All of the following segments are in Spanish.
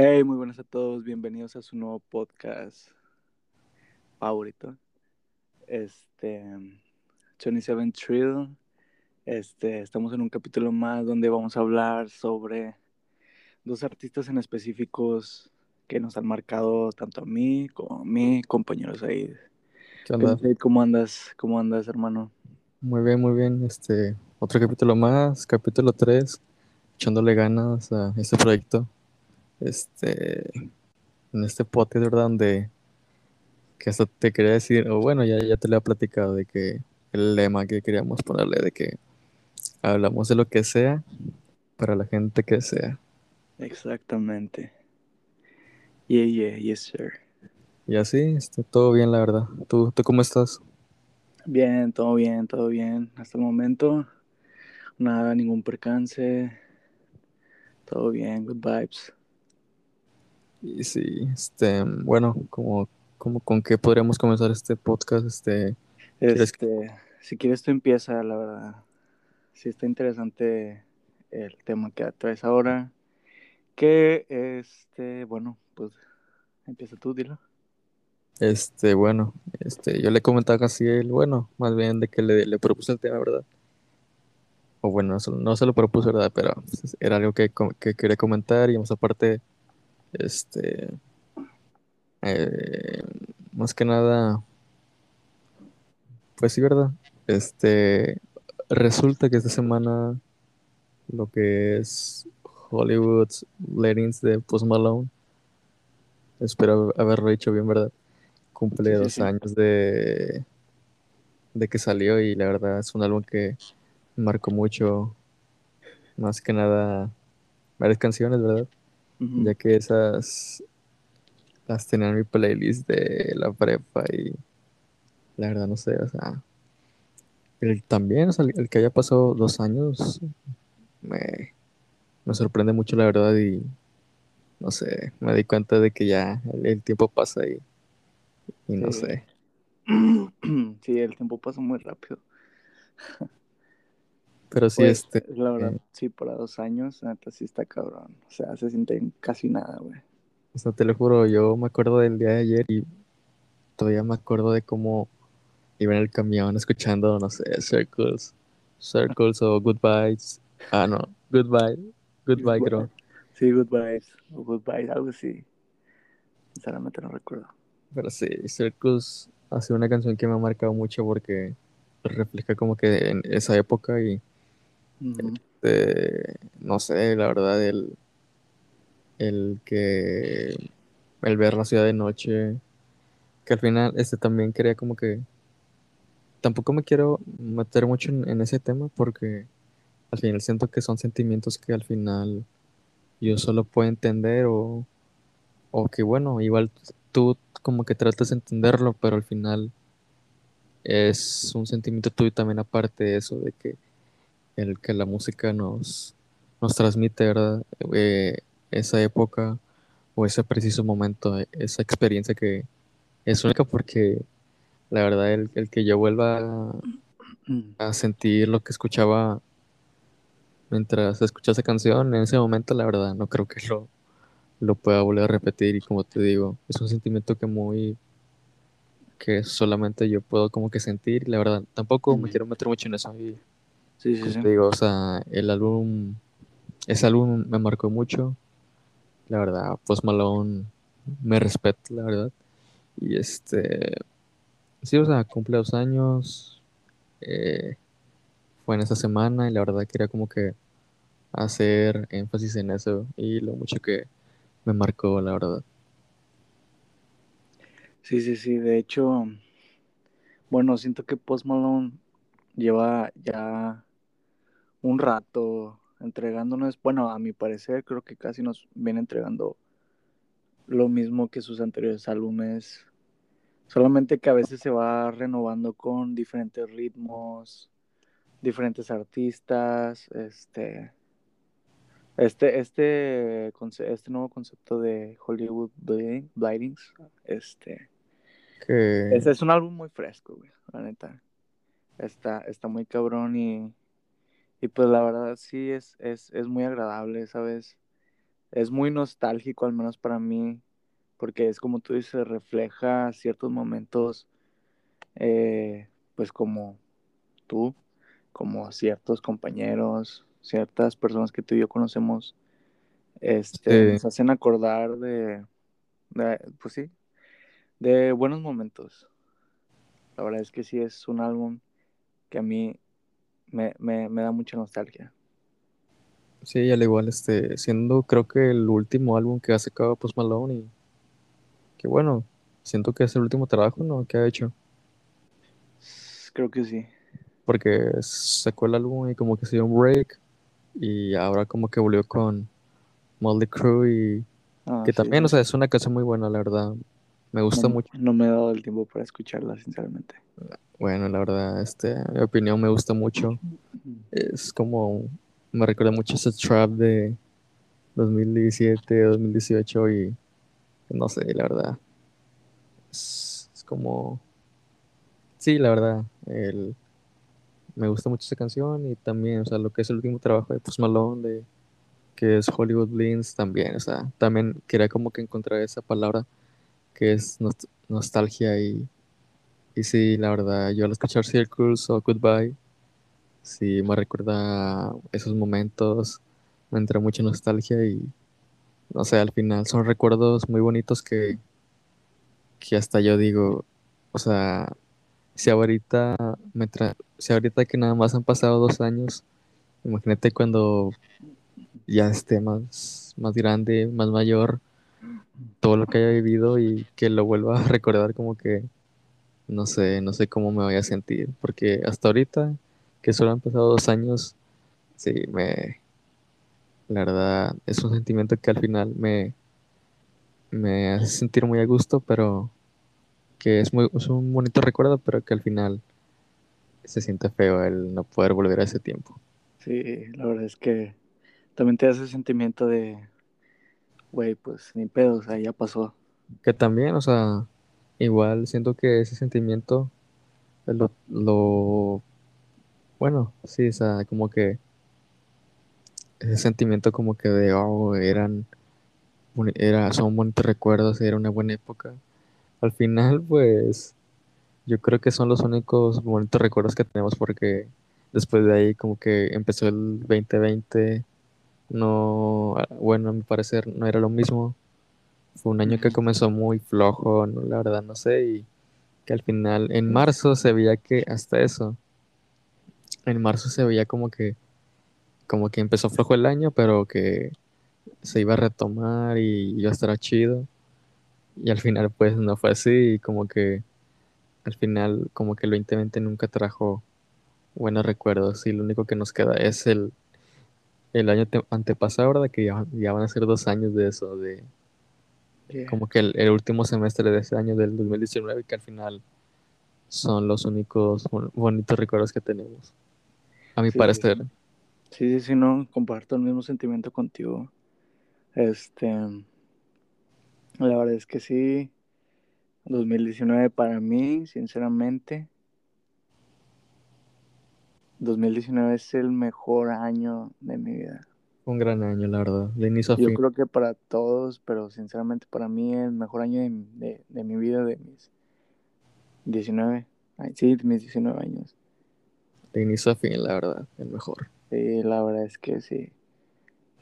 Hey, muy buenas a todos, bienvenidos a su nuevo podcast favorito. Este, 27 Trill. Este, estamos en un capítulo más donde vamos a hablar sobre dos artistas en específicos que nos han marcado tanto a mí como a mi. ¿Qué onda? ¿Cómo andas? ¿Cómo andas, hermano? Muy bien, muy bien. Este, otro capítulo más, capítulo 3, echándole ganas a este proyecto. Este, en este podcast, ¿verdad? Donde que hasta te quería decir, o bueno, ya, ya te lo he platicado de que el lema que queríamos ponerle de que hablamos de lo que sea para la gente que sea. Exactamente. Yeah, yeah, yes, sir. Y así, este, todo bien, la verdad. ¿Tú, ¿Tú cómo estás? Bien, todo bien, todo bien. Hasta el momento, nada, ningún percance. Todo bien, good vibes. Y sí, este, bueno, como, como con qué podríamos comenzar este podcast, este, ¿quieres que- Este, si quieres tú empieza, la verdad. Sí está interesante el tema que traes ahora. Que, este, bueno, pues empieza tú, dilo. Este, bueno, este, yo le comentaba casi él, bueno, más bien de que le, le propuse el tema, ¿verdad? O bueno, no, se- no se lo propuse, ¿verdad? Pero pues, era algo que, que quería comentar y más aparte, este, eh, más que nada, pues sí, ¿verdad? Este, resulta que esta semana lo que es Hollywood's Lettings de Post Malone, espero haberlo dicho bien, ¿verdad? Cumple Sí, dos sí. años de, de que salió y la verdad es un álbum que marcó mucho, más que nada varias canciones, ¿verdad? Ya que esas las tenía en mi playlist de la prepa y la verdad no sé, o sea, el, también, o sea, el, el que haya pasado dos años me, me sorprende mucho la verdad y no sé, me di cuenta de que ya el, el tiempo pasa y, y no Sí. sé. Sí, el tiempo pasa muy rápido. Pero sí, Pues, este, la verdad, eh, sí, para dos años, neta sí está cabrón. O sea, se siente casi nada, güey. o sea, te lo juro, yo me acuerdo del día de ayer y todavía me acuerdo de cómo iba en el camión escuchando, no sé, Circles, Circles o Goodbyes. Ah, no, Goodbye, Goodbye, creo. Sí, Goodbyes. O Goodbye, algo así. Sinceramente no recuerdo. Pero sí, Circles ha sido una canción que me ha marcado mucho porque refleja como que en esa época y Eh, no sé, la verdad, el, el que el ver la ciudad de noche, que al final este también quería como que tampoco me quiero meter mucho en, en ese tema porque al final siento que son sentimientos que al final yo solo puedo entender o, o que bueno, igual tú como que tratas de entenderlo, pero al final es un sentimiento tuyo también aparte de eso, de que el que la música nos, nos transmite, ¿verdad? Eh, esa época o ese preciso momento, esa experiencia que es única porque la verdad el, el que yo vuelva a, a sentir lo que escuchaba mientras escuchaba esa canción en ese momento, la verdad no creo que lo, lo pueda volver a repetir y como te digo, es un sentimiento que muy que solamente yo puedo como que sentir y la verdad tampoco me Ujú. quiero meter mucho en eso y Sí, sí, sí. te digo, o sea, el álbum, ese álbum me marcó mucho, la verdad, Post Malone me respeta, la verdad, y este, sí, o sea, cumple dos años, eh, fue en esa semana y la verdad quería como que hacer énfasis en eso y lo mucho que me marcó, la verdad. Sí, sí, sí. De hecho, bueno, siento que Post Malone lleva ya un rato entregándonos, bueno, a mi parecer creo que casi nos viene entregando lo mismo que sus anteriores álbumes, solamente que a veces se va renovando con diferentes ritmos, diferentes artistas, este, este, este, este nuevo concepto de Hollywood Blightings, este, Que, este es un álbum muy fresco, güey, la neta, está, está muy cabrón y Y pues la verdad sí es, es, es muy agradable, ¿sabes? Es muy nostálgico, al menos para mí, porque es como tú dices, refleja ciertos momentos, eh, pues como tú, como ciertos compañeros, ciertas personas que tú y yo conocemos, este, Sí, nos hacen acordar de, de, pues sí, de buenos momentos. La verdad es que sí es un álbum que a mí me, me, me da mucha nostalgia. sí, al igual, este, siendo creo que el último álbum que ha sacado Post Malone y que bueno, siento que es el último trabajo, ¿no? que ha hecho. Creo que sí. Porque sacó el álbum y como que se dio un break y ahora como que volvió con Motley Crue y Ah, que sí, también, o sea, es una canción muy buena, la verdad. Me gusta No, mucho. no me he dado el tiempo para escucharla, sinceramente. Bueno, la verdad, este, mi opinión me gusta mucho. Es como, me recuerda mucho ese trap de 2017, 2018 y no sé, la verdad. Es, es como, sí, la verdad, el, me gusta mucho esa canción y también, o sea, lo que es el último trabajo de Post Malone, de, que es Hollywood Blinds también, o sea, también quería como que encontrar esa palabra que es nost- nostalgia y, y sí, la verdad, yo al escuchar Circles o Goodbye, sí me recuerda esos momentos, me entra mucha nostalgia y no sé, al final son recuerdos muy bonitos que, que hasta yo digo, o sea, si ahorita me tra- si ahorita que nada más han pasado dos años, imagínate cuando ya esté más, más grande, más mayor, todo lo que haya vivido y que lo vuelva a recordar como que no sé, no sé cómo me voy a sentir, porque hasta ahorita, que solo han pasado dos años, sí, me, la verdad, es un sentimiento que al final me, me hace sentir muy a gusto, pero que es muy, un bonito recuerdo, pero que al final se siente feo el no poder volver a ese tiempo. Sí, la verdad es que también te hace sentimiento de, güey, pues ni pedo, o sea, ya pasó. Que también, o sea, igual siento que ese sentimiento es lo, bueno, sí, o sea, como que ese sentimiento como que de, oh, eran, era, son bonitos recuerdos, era una buena época. Al final, pues, yo creo que son los únicos bonitos recuerdos que tenemos porque después de ahí como que empezó el 2020, no, bueno, a mi parecer no era lo mismo. Fue un año que comenzó muy flojo, no, la verdad no sé, y que al final en marzo se veía que hasta eso, en marzo se veía como que como que empezó flojo el año, pero que se iba a retomar y iba a estar chido. Y al final pues no fue así, y como que al final como que el 2020 nunca trajo buenos recuerdos y lo único que nos queda es el, el año te- antepasado, ¿verdad? Que ya, ya van a ser dos años de eso, de Yeah. como que el, el último semestre de ese año del 2019 que al final son los únicos bon- bonitos recuerdos que tenemos. A mi Sí, parecer, sí. Sí, sí, sí, no, comparto el mismo sentimiento contigo. Este, la verdad es que sí, 2019 para mí, sinceramente, 2019 es el mejor año de mi vida. un gran año, la verdad, de inicio a Yo fin. creo que para todos, pero sinceramente para mí el mejor año de, de- de mi vida, de mis 19, ay, sí, de mis 19 años. De inicio a fin, la verdad, el mejor. Sí, la verdad es que sí.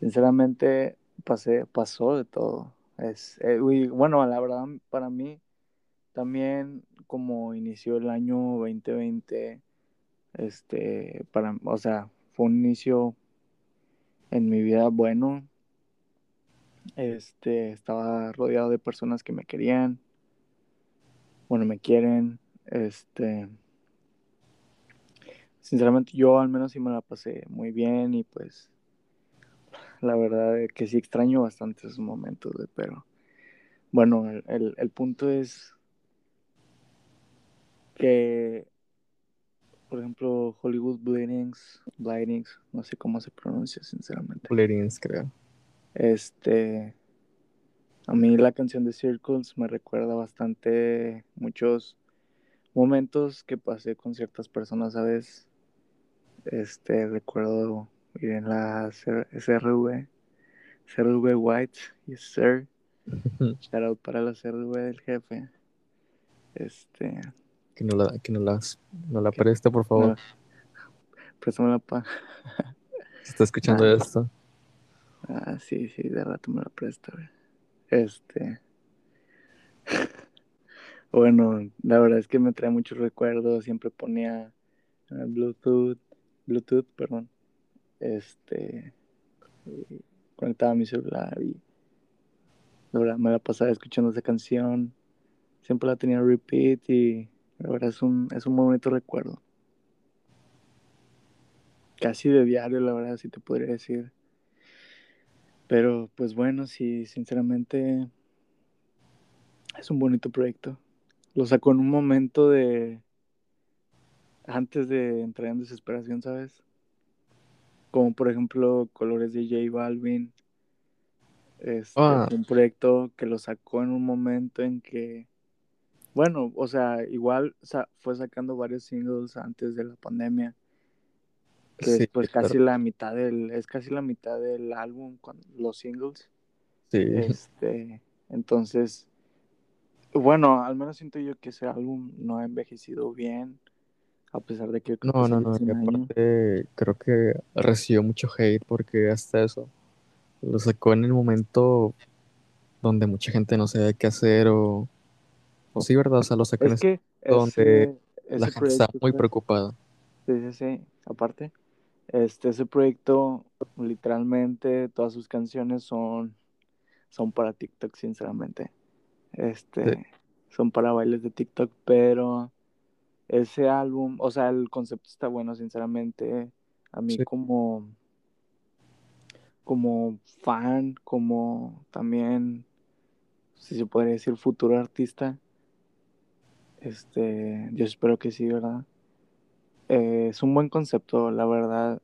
Sinceramente pasé, pasó de todo. Es, eh, uy, bueno, la verdad para mí también como inició el año 2020, este, para, o sea, fue un inicio en mi vida bueno. Este, estaba rodeado de personas que me querían, bueno, me quieren, este, sinceramente yo al menos sí me la pasé muy bien y pues la verdad que sí extraño bastante esos momentos, pero bueno, el, el punto es que, por ejemplo, Hollywood Bleedings, Blindings, no sé cómo se pronuncia sinceramente, Bulletins, creo. este, a mí la canción de Circles me recuerda bastante muchos momentos que pasé con ciertas personas, ¿sabes? Este, recuerdo ir en la CRV, CRV White, yes sir. Shout out para la CRV del jefe. Este. Que no la, que no las, no la preste, por favor. No, préstame la pa. Está escuchando Ah. esto. Ah, sí, sí, de rato me la presta, güey. Este. bueno, la verdad es que me trae muchos recuerdos. Siempre ponía eh, Bluetooth, Bluetooth, perdón. Este. conectaba mi celular y. La verdad, me la pasaba escuchando esa canción. Siempre la tenía en repeat y. La verdad es un, es un muy bonito recuerdo. Casi de diario, la verdad, sí te podría decir. Pero pues bueno, sí, sinceramente es un bonito proyecto. Lo sacó en un momento de... antes de entrar en desesperación, ¿sabes? Como por ejemplo Colores de J Balvin. Este, Ah. un proyecto que lo sacó en un momento en que... Bueno, o sea, igual sa- fue sacando varios singles antes de la pandemia. Que Sí, es pues claro. casi la mitad del... Es casi la mitad del álbum, con los singles. Sí. Este, entonces, bueno, al menos siento yo que ese álbum no ha envejecido bien, a pesar de que que No, no, no. año. aparte, creo que recibió mucho hate porque hasta eso lo sacó en el momento donde mucha gente no sabía qué hacer o sí, ¿verdad? O sea, lo sacó en Es que donde ese, la gente proyecto, muy preocupada. sí, sí, sí, aparte, este, ese proyecto, literalmente, todas sus canciones son, son para TikTok, sinceramente. Este, Sí. son para bailes de TikTok, pero ese álbum, o sea, el concepto está bueno, sinceramente. A mí Sí. como, como fan, como también, si se podría decir, futuro artista, este, yo espero que sí, ¿verdad? Eh, es un buen concepto, la verdad.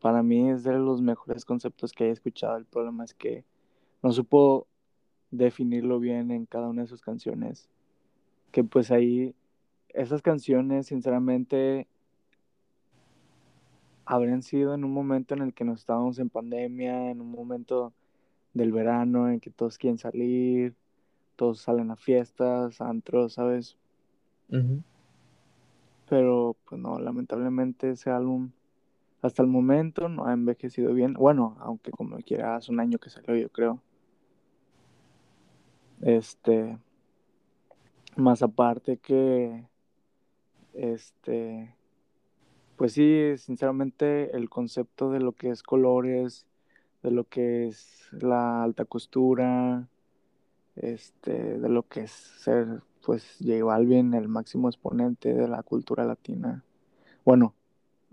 Para mí es de los mejores conceptos que he escuchado. El problema es que no supo definirlo bien en cada una de sus canciones. Que pues ahí, esas canciones, sinceramente, habrían sido en un momento en el que nos estábamos en pandemia, en un momento del verano en que todos quieren salir, todos salen a fiestas, antros, ¿sabes? Pero pues no, lamentablemente ese álbum hasta el momento no ha envejecido bien. Bueno, aunque como quiera hace un año que salió, yo creo. Este, más aparte que, este, pues sí, sinceramente el concepto de lo que es colores, de lo que es la alta costura, este, de lo que es ser, pues, J Balvin, el máximo exponente de la cultura latina. Bueno,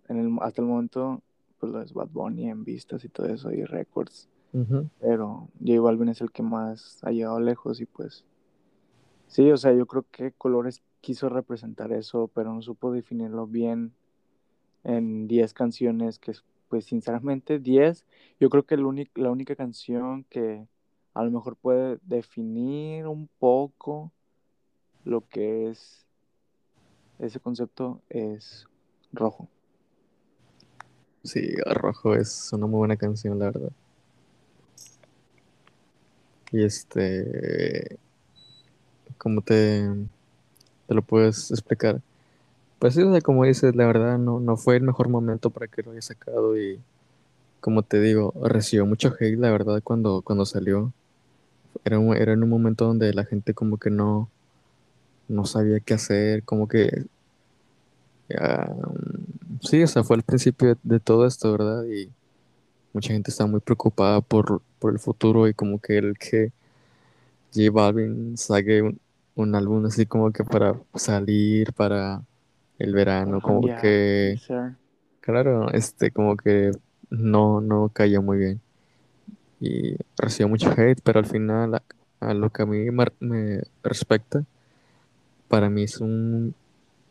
en el, hasta el momento, pues lo es Bad Bunny en vistas y todo eso, y records. Ujú. Pero J Balvin es el que más ha llegado lejos y pues sí, o sea, yo creo que Colores quiso representar eso, pero no supo definirlo bien en 10 canciones, que es, pues sinceramente 10, yo creo que la única canción que a lo mejor puede definir un poco lo que es ese concepto es Rojo. Sí, Rojo es una muy buena canción, la verdad. Y este, ¿cómo te, te lo puedes explicar? Pues sí, como dices, la verdad no, no fue el mejor momento para que lo haya sacado y como te digo, recibió mucho hate, la verdad, cuando, cuando salió. Era, era en un momento donde la gente como que no, no sabía qué hacer, como que... sí, o sea, fue el principio de, de todo esto, ¿verdad? Y mucha gente estaba muy preocupada por, por el futuro y como que el que J Balvin saque un, un álbum así como que para salir, para el verano, como que... sir. Claro, este, como que no, no cayó muy bien. Y recibió mucho hate, pero al final, a, a lo que a mí me, me respecta, para mí es un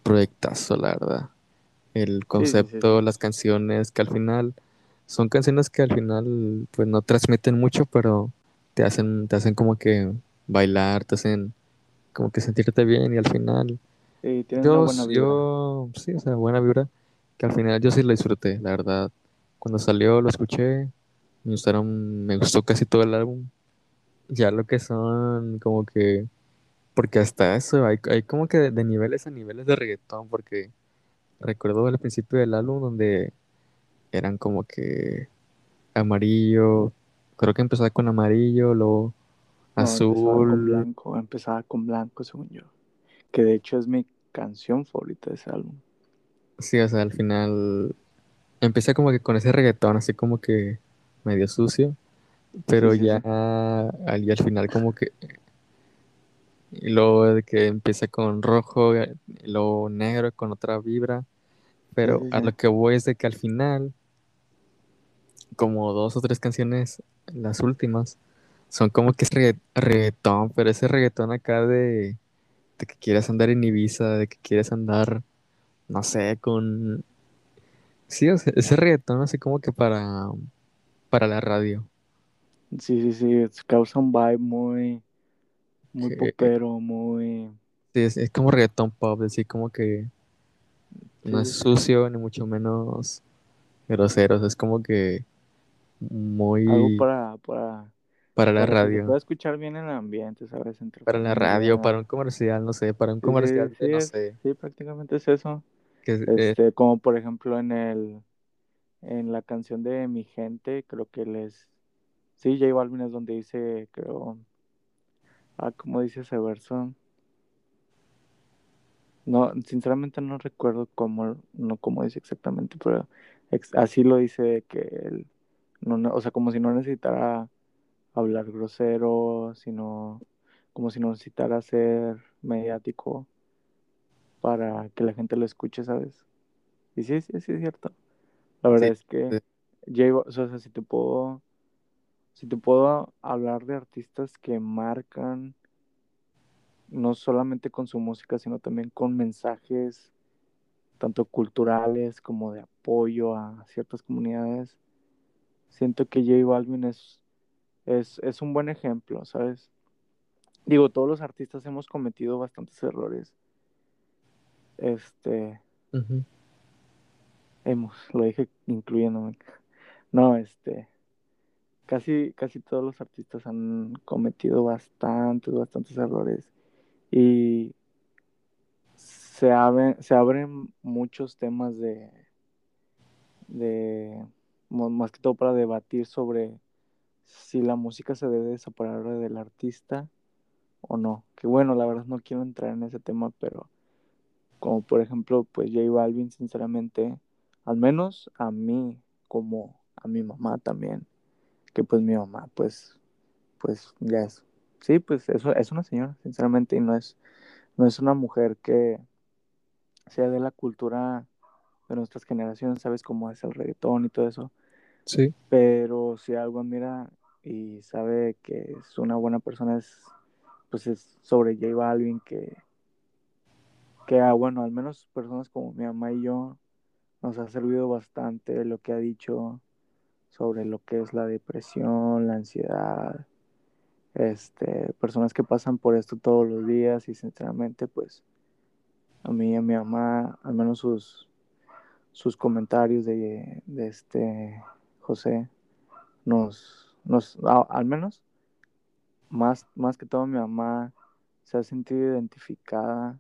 proyectazo, la verdad. El Sí, sí, sí, concepto, sí. las canciones, que al final son canciones que al final pues no transmiten mucho, pero te hacen, te hacen como que bailar, te hacen como que sentirte bien y al final yo, buena yo, sí, o sea, buena vibra. que al final yo sí lo disfruté, la verdad. Cuando salió lo escuché, me gustaron, me gustó casi todo el álbum. Ya lo que son como que, porque hasta eso, hay, hay como que de, de niveles a niveles de reggaetón, porque recuerdo al principio del álbum donde eran como que amarillo, creo que empezaba con amarillo, luego No, empezaba con azul, blanco, empezaba con blanco, según yo. Que de hecho es mi canción favorita de ese álbum. sí, o sea, al final empieza como que con ese reggaetón así como que medio sucio, pero Sí, sí, ya sí. al, y al final como que y luego de que empieza con rojo, y luego negro con otra vibra, Sí, pero sí, a lo que voy es de que al final, como dos o tres canciones, las últimas, son como que es regga- reggaetón, pero ese reggaetón acá de, de que quieres andar en Ibiza, de que quieres andar, no sé, con... Sí, o sea, ese reggaetón así como que para, para la radio. Sí, sí, sí. Causa un vibe muy, muy que- popero, muy. sí, es, es como reggaetón pop, así como que no es sucio ni mucho menos grosero, o sea, es como que Algo muy para, para, para la para radio, escuchar bien en el ambiente, ¿sabes? Entre para la radio, para un comercial, no sé, para un Sí, comercial sí, no es, sé, sí, prácticamente es eso. que eh, Este, como por ejemplo en el, en la canción de Mi Gente, creo que les, sí, J Balvin es donde dice, creo, ah, ¿cómo dice ese verso? No, sinceramente no recuerdo cómo, no cómo dice exactamente, pero ex- así lo dice que él, no, o sea, como si no necesitara hablar grosero, sino como si no necesitara ser mediático para que la gente lo escuche, ¿sabes? Y sí, sí, sí es cierto. La verdad sí, es que Ba- o sea, si te puedo, si te puedo hablar de artistas que marcan no solamente con su música, sino también con mensajes tanto culturales como de apoyo a ciertas comunidades. Siento que J Balvin es, es, es un buen ejemplo, ¿sabes? Digo, todos los artistas hemos cometido bastantes errores. Este, hemos, lo dije incluyéndome. No, este, casi, casi todos los artistas han cometido bastantes, bastantes errores. Y se, abre- se abren muchos temas de, de, más que todo para debatir sobre si la música se debe de separar del artista o no. Que bueno, la verdad no quiero entrar en ese tema, pero como por ejemplo, pues J Balvin, sinceramente, al menos a mí, como a mi mamá también, que pues mi mamá, pues, pues ya es, sí, pues eso es una señora, sinceramente, y no es, no es una mujer que sea de la cultura de nuestras generaciones, sabes cómo es el reggaetón y todo eso, sí, pero si algo admira y sabe que es una buena persona es pues es sobre J Balvin que que ah, bueno al menos personas como mi mamá y yo nos ha servido bastante lo que ha dicho sobre lo que es la depresión la ansiedad este personas que pasan por esto todos los días y sinceramente pues a mí y a mi mamá al menos sus sus comentarios de, de este José nos nos al menos más, más que todo mi mamá se ha sentido identificada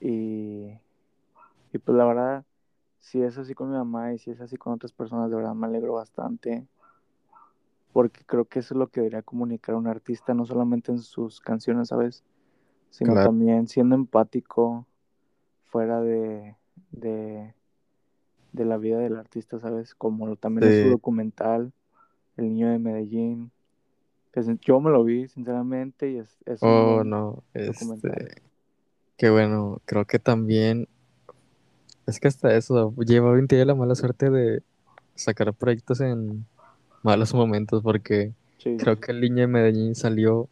y, y pues la verdad, si es así con mi mamá y si es así con otras personas, de verdad me alegro bastante porque creo que eso es lo que debería comunicar un artista, no solamente en sus canciones, ¿sabes? Sino claro, también siendo empático fuera de, de, de la vida del artista, ¿sabes? Como también es su sí, documental, El Niño de Medellín, yo me lo vi sinceramente y es, es oh no, documental. este, qué bueno, creo que también, es que hasta eso, lleva 20 tiene la mala suerte de sacar proyectos en malos momentos, porque Sí, creo que el Niño de Medellín salió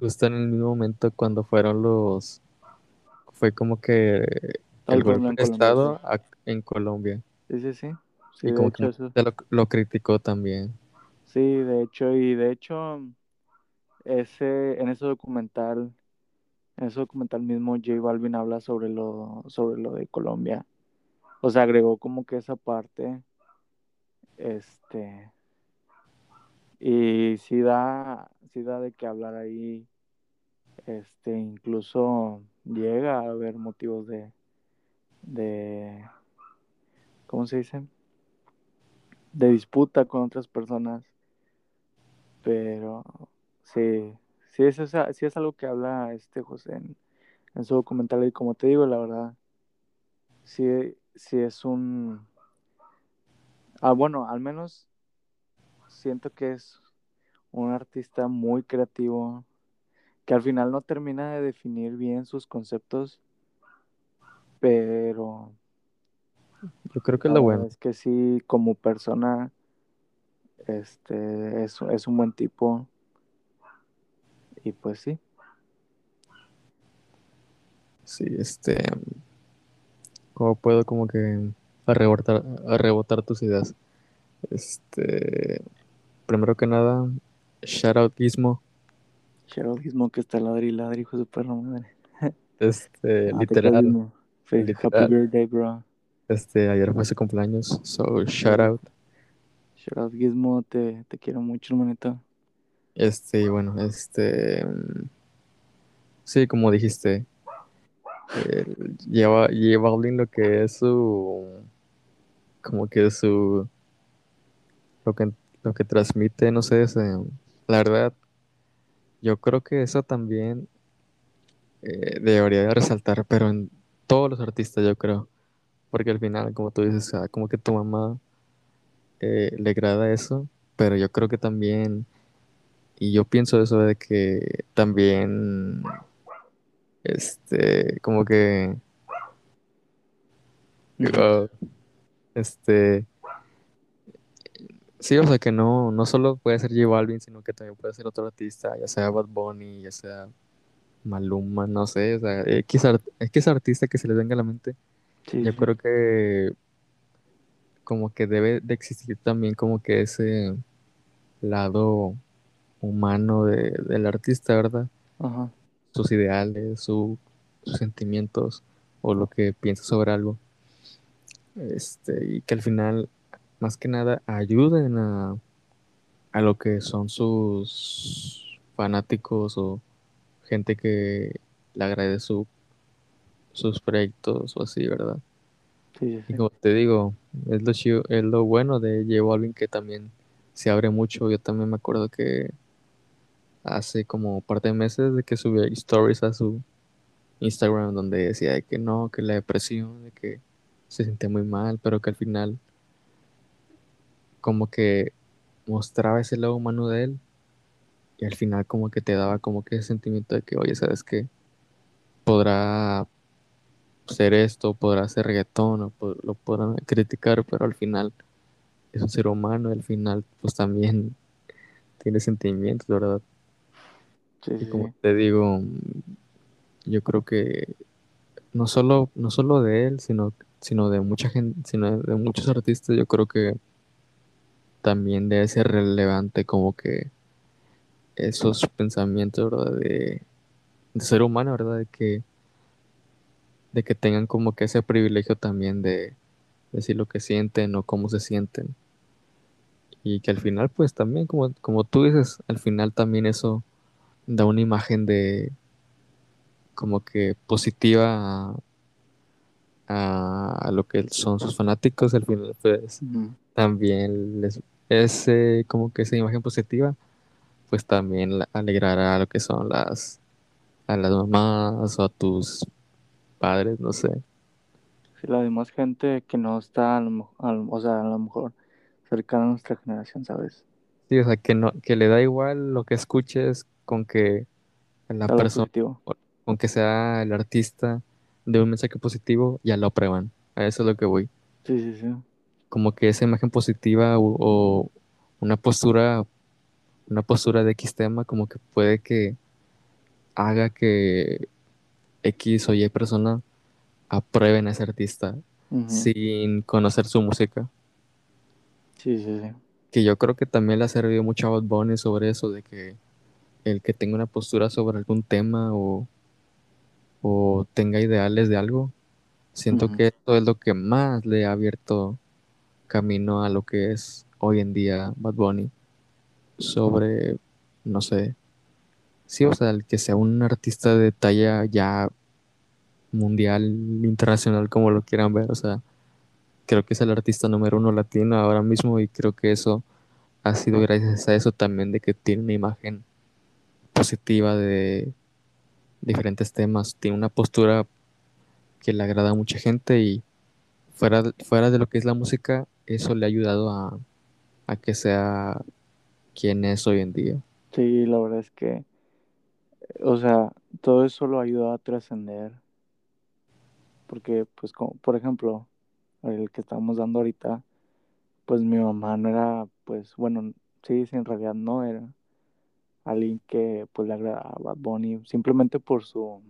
justo en el mismo momento cuando fueron los, fue como que el golpe de Colombia, sí. estado a- en Colombia, Sí, sí, sí. Sí, y como que hecho mucha eso. gente lo, lo criticó también, Sí, de hecho, y de hecho, ese, en ese documental, en ese documental mismo, J Balvin habla sobre lo, sobre lo de Colombia. O sea, agregó como que esa parte, este, y sí da, sí da de qué hablar ahí, este, incluso llega a haber motivos de, de, ¿cómo se dice? De disputa con otras personas, pero sí, sí es, esa, sí es algo que habla este José en, en su documental y como te digo, la verdad, sí, sí es un... Ah, bueno, al menos siento que es un artista muy creativo, que al final no termina de definir bien sus conceptos, pero Yo creo que es lo bueno. es que sí, como persona, este, es, es un buen tipo. Y pues sí, Sí, este. ¿Cómo puedo como que arrebotar, arrebotar tus ideas? Este. Primero que nada, shout out Gizmo. Cheryl Gizmo que está ladri y ladri, hijo de su perra madre. Este, Ah, literal. Fe- Happy literal. birthday, bro. Este, ayer fue su cumpleaños, so shout out. Cheryl Gizmo, te, te quiero mucho, hermanito. Este, y bueno, este. mm, Sí, como dijiste, él lleva, lleva lo que es su. Como que su. Lo que, lo que transmite, no sé, la verdad, yo creo que eso también eh, debería de resaltar, pero en todos los artistas, yo creo. Porque al final, como tú dices, como que tu mamá eh, le agrada eso, pero yo creo que también, y yo pienso eso de que también, este, como que, ah, este, sí, o sea, que no, no solo puede ser J Balvin, sino que también puede ser otro artista, ya sea Bad Bunny, ya sea Maluma, no sé, o sea, X, art- X artista que se les venga a la mente, Sí, yo sí. creo que como que debe de existir también como que ese lado humano de- del artista, ¿verdad? Ajá. Sus ideales, su- sus sentimientos o lo que piensa sobre algo. Este, y que al final, más que nada, ayuden a, a lo que son sus fanáticos o gente que le agrade su, sus proyectos o así, ¿verdad? Sí, sí, Y como te digo, es lo, chido- es lo bueno de J Balvin que también se abre mucho. Yo también me acuerdo que hace como un par de meses de que subió stories a su Instagram donde decía de que no, que la depresión, de que se sentía muy mal, pero que al final como que mostraba ese lado humano de él y al final como que te daba como que ese sentimiento de que, oye, ¿sabes qué? Podrá ser esto, podrá ser reggaetón, o lo podrán criticar, pero al final es un ser humano, al final pues también tiene sentimientos, ¿verdad? Sí, Y como sí. te digo, yo creo que no solo, no solo de él, sino, sino de mucha gente, sino de muchos artistas, yo creo que también debe ser relevante como que esos pensamientos, ¿verdad? De, de ser humano, ¿verdad? De que, de que tengan como que ese privilegio también de decir lo que sienten o cómo se sienten. Y que al final, pues también, como, como tú dices, al final también eso da una imagen de como que positiva a, a- a lo que son sus fanáticos. Al final, pues Ujú. también les ese como que esa imagen positiva pues también alegrará a lo que son las a las mamás o a tus padres no sé Sí, la demás gente que no está, a lo, mo- a lo- o sea, a lo mejor cercana a nuestra generación, ¿sabes? sí o sea que no que le da igual lo que escuches con que la Algo persona positivo. con que sea el artista de un mensaje positivo ya lo aprueban a eso es lo que voy Sí, sí, sí. como que esa imagen positiva o, o una postura una postura de X tema como que puede que haga que X o Y persona aprueben a ese artista sin conocer su música. Sí, sí, sí. Que yo creo que también le ha servido mucho a Bad Bunny sobre eso, de que el que tenga una postura sobre algún tema o, o tenga ideales de algo, Siento que esto es lo que más le ha abierto camino a lo que es hoy en día Bad Bunny sobre, no sé, sí, o sea, el que sea un artista de talla ya mundial, internacional, como lo quieran ver, o sea, creo que es el artista número uno latino ahora mismo y creo que eso ha sido gracias a eso también de que tiene una imagen positiva de diferentes temas, tiene una postura que le agrada a mucha gente y fuera, fuera de lo que es la música, eso le ha ayudado a, a que sea quien es hoy en día. Sí, la verdad es que, o sea, todo eso lo ayuda a trascender, porque, pues, como, por ejemplo, el que estamos dando ahorita, pues mi mamá no era, pues, bueno, sí, sí, en realidad no era alguien que, pues, le agradaba a Bad Bunny, simplemente por su,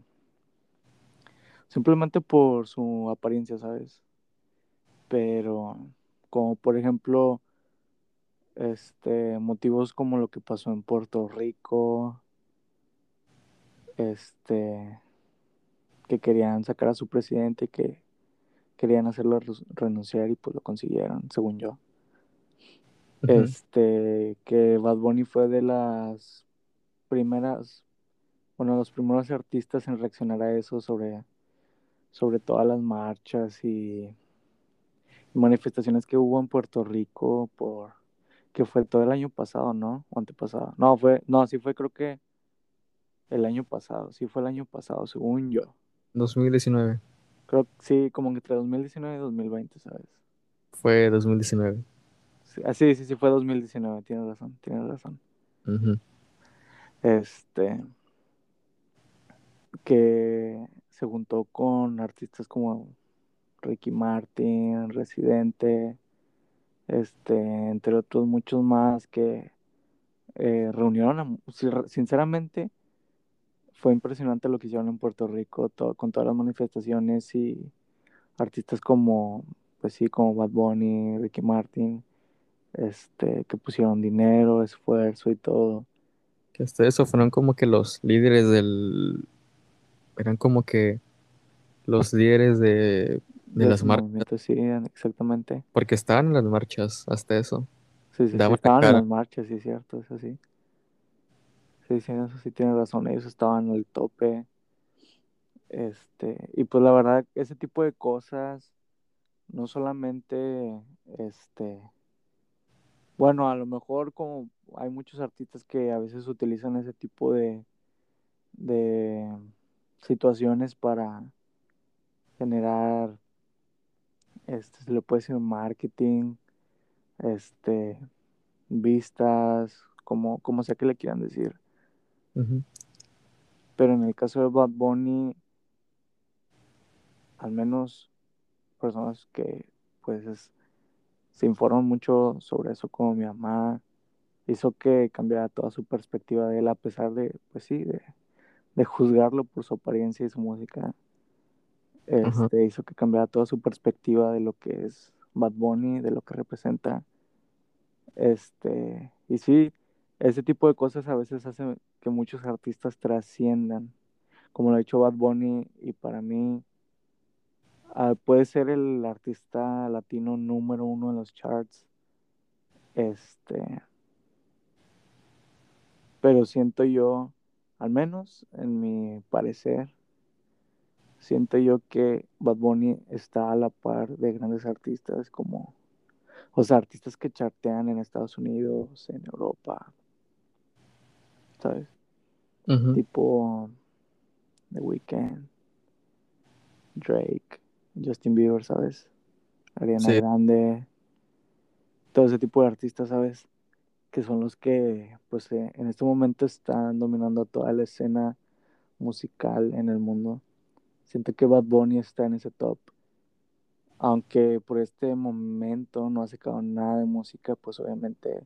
simplemente por su apariencia, ¿sabes? Pero, como por ejemplo, este, motivos como lo que pasó en Puerto Rico, este, que querían sacar a su presidente, que querían hacerlo renunciar y pues lo consiguieron, según yo. Este, que Bad Bunny fue de las primeras, bueno, los primeros artistas en reaccionar a eso sobre, sobre todas las marchas y manifestaciones que hubo en Puerto Rico por que fue todo el año pasado, ¿no? O antepasado. No, fue, no, sí fue creo que el año pasado, sí fue el año pasado, según yo. 2019, Creo que sí, como entre 2019 y 2020, ¿sabes? fue 2019. Sí, ah, sí, sí, sí, fue 2019, tienes razón, tienes razón. Ujú. Este, que se juntó con artistas como Ricky Martin, Residente, este, entre otros muchos más que eh, reunieron, a, sinceramente, fue impresionante lo que hicieron en Puerto Rico todo, con todas las manifestaciones y artistas como, pues sí, como Bad Bunny, Ricky Martin, este, que pusieron dinero, esfuerzo y todo. Que hasta eso fueron como que los líderes del, eran como que los líderes de, de De las marchas, sí, exactamente. porque estaban en las marchas, hasta eso. Sí, sí, sí, estaban en las marchas, sí, cierto, eso sí. Sí, sí, eso sí tiene razón, ellos estaban al tope. Este, y pues la verdad, ese tipo de cosas, no solamente, este, bueno, a lo mejor como hay muchos artistas que a veces utilizan ese tipo de, de situaciones para generar, este, se le puede decir marketing, este, vistas, como, como sea que le quieran decir. Pero en el caso de Bad Bunny, al menos personas que pues es- se informan mucho sobre eso como mi mamá, hizo que cambiara toda su perspectiva de él a pesar de, pues sí, de, de juzgarlo por su apariencia y su música. Ajá. Este, hizo que cambiara toda su perspectiva de lo que es Bad Bunny, de lo que representa. Este, y sí, ese tipo de cosas a veces hacen que muchos artistas trasciendan, como lo ha hecho Bad Bunny, y para mí ah, puede ser el artista latino número uno en los charts. Este, pero siento yo, al menos en mi parecer, siento yo que Bad Bunny está a la par de grandes artistas como, o sea, artistas que chartean en Estados Unidos, en Europa, ¿sabes? Tipo The Weeknd, Drake, Justin Bieber, ¿sabes? Ariana Sí. Grande, todo ese tipo de artistas, ¿sabes? Que son los que, pues, eh, en este momento están dominando toda la escena musical en el mundo. Siento que Bad Bunny está en ese top. Aunque por este momento no ha sacado nada de música, pues obviamente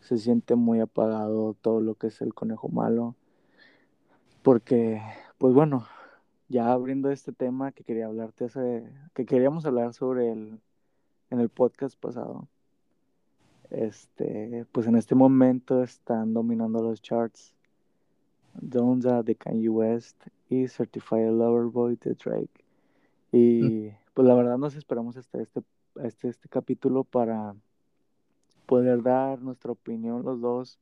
se siente muy apagado todo lo que es el conejo malo. Porque, pues bueno, ya abriendo este tema que quería hablarte hace, que queríamos hablar sobre el, en el podcast pasado. Este, pues en este momento están dominando los charts Donda de Kanye West y Certified Lover Boy de Drake. Y pues la verdad nos esperamos hasta este, este, este capítulo para poder dar nuestra opinión los dos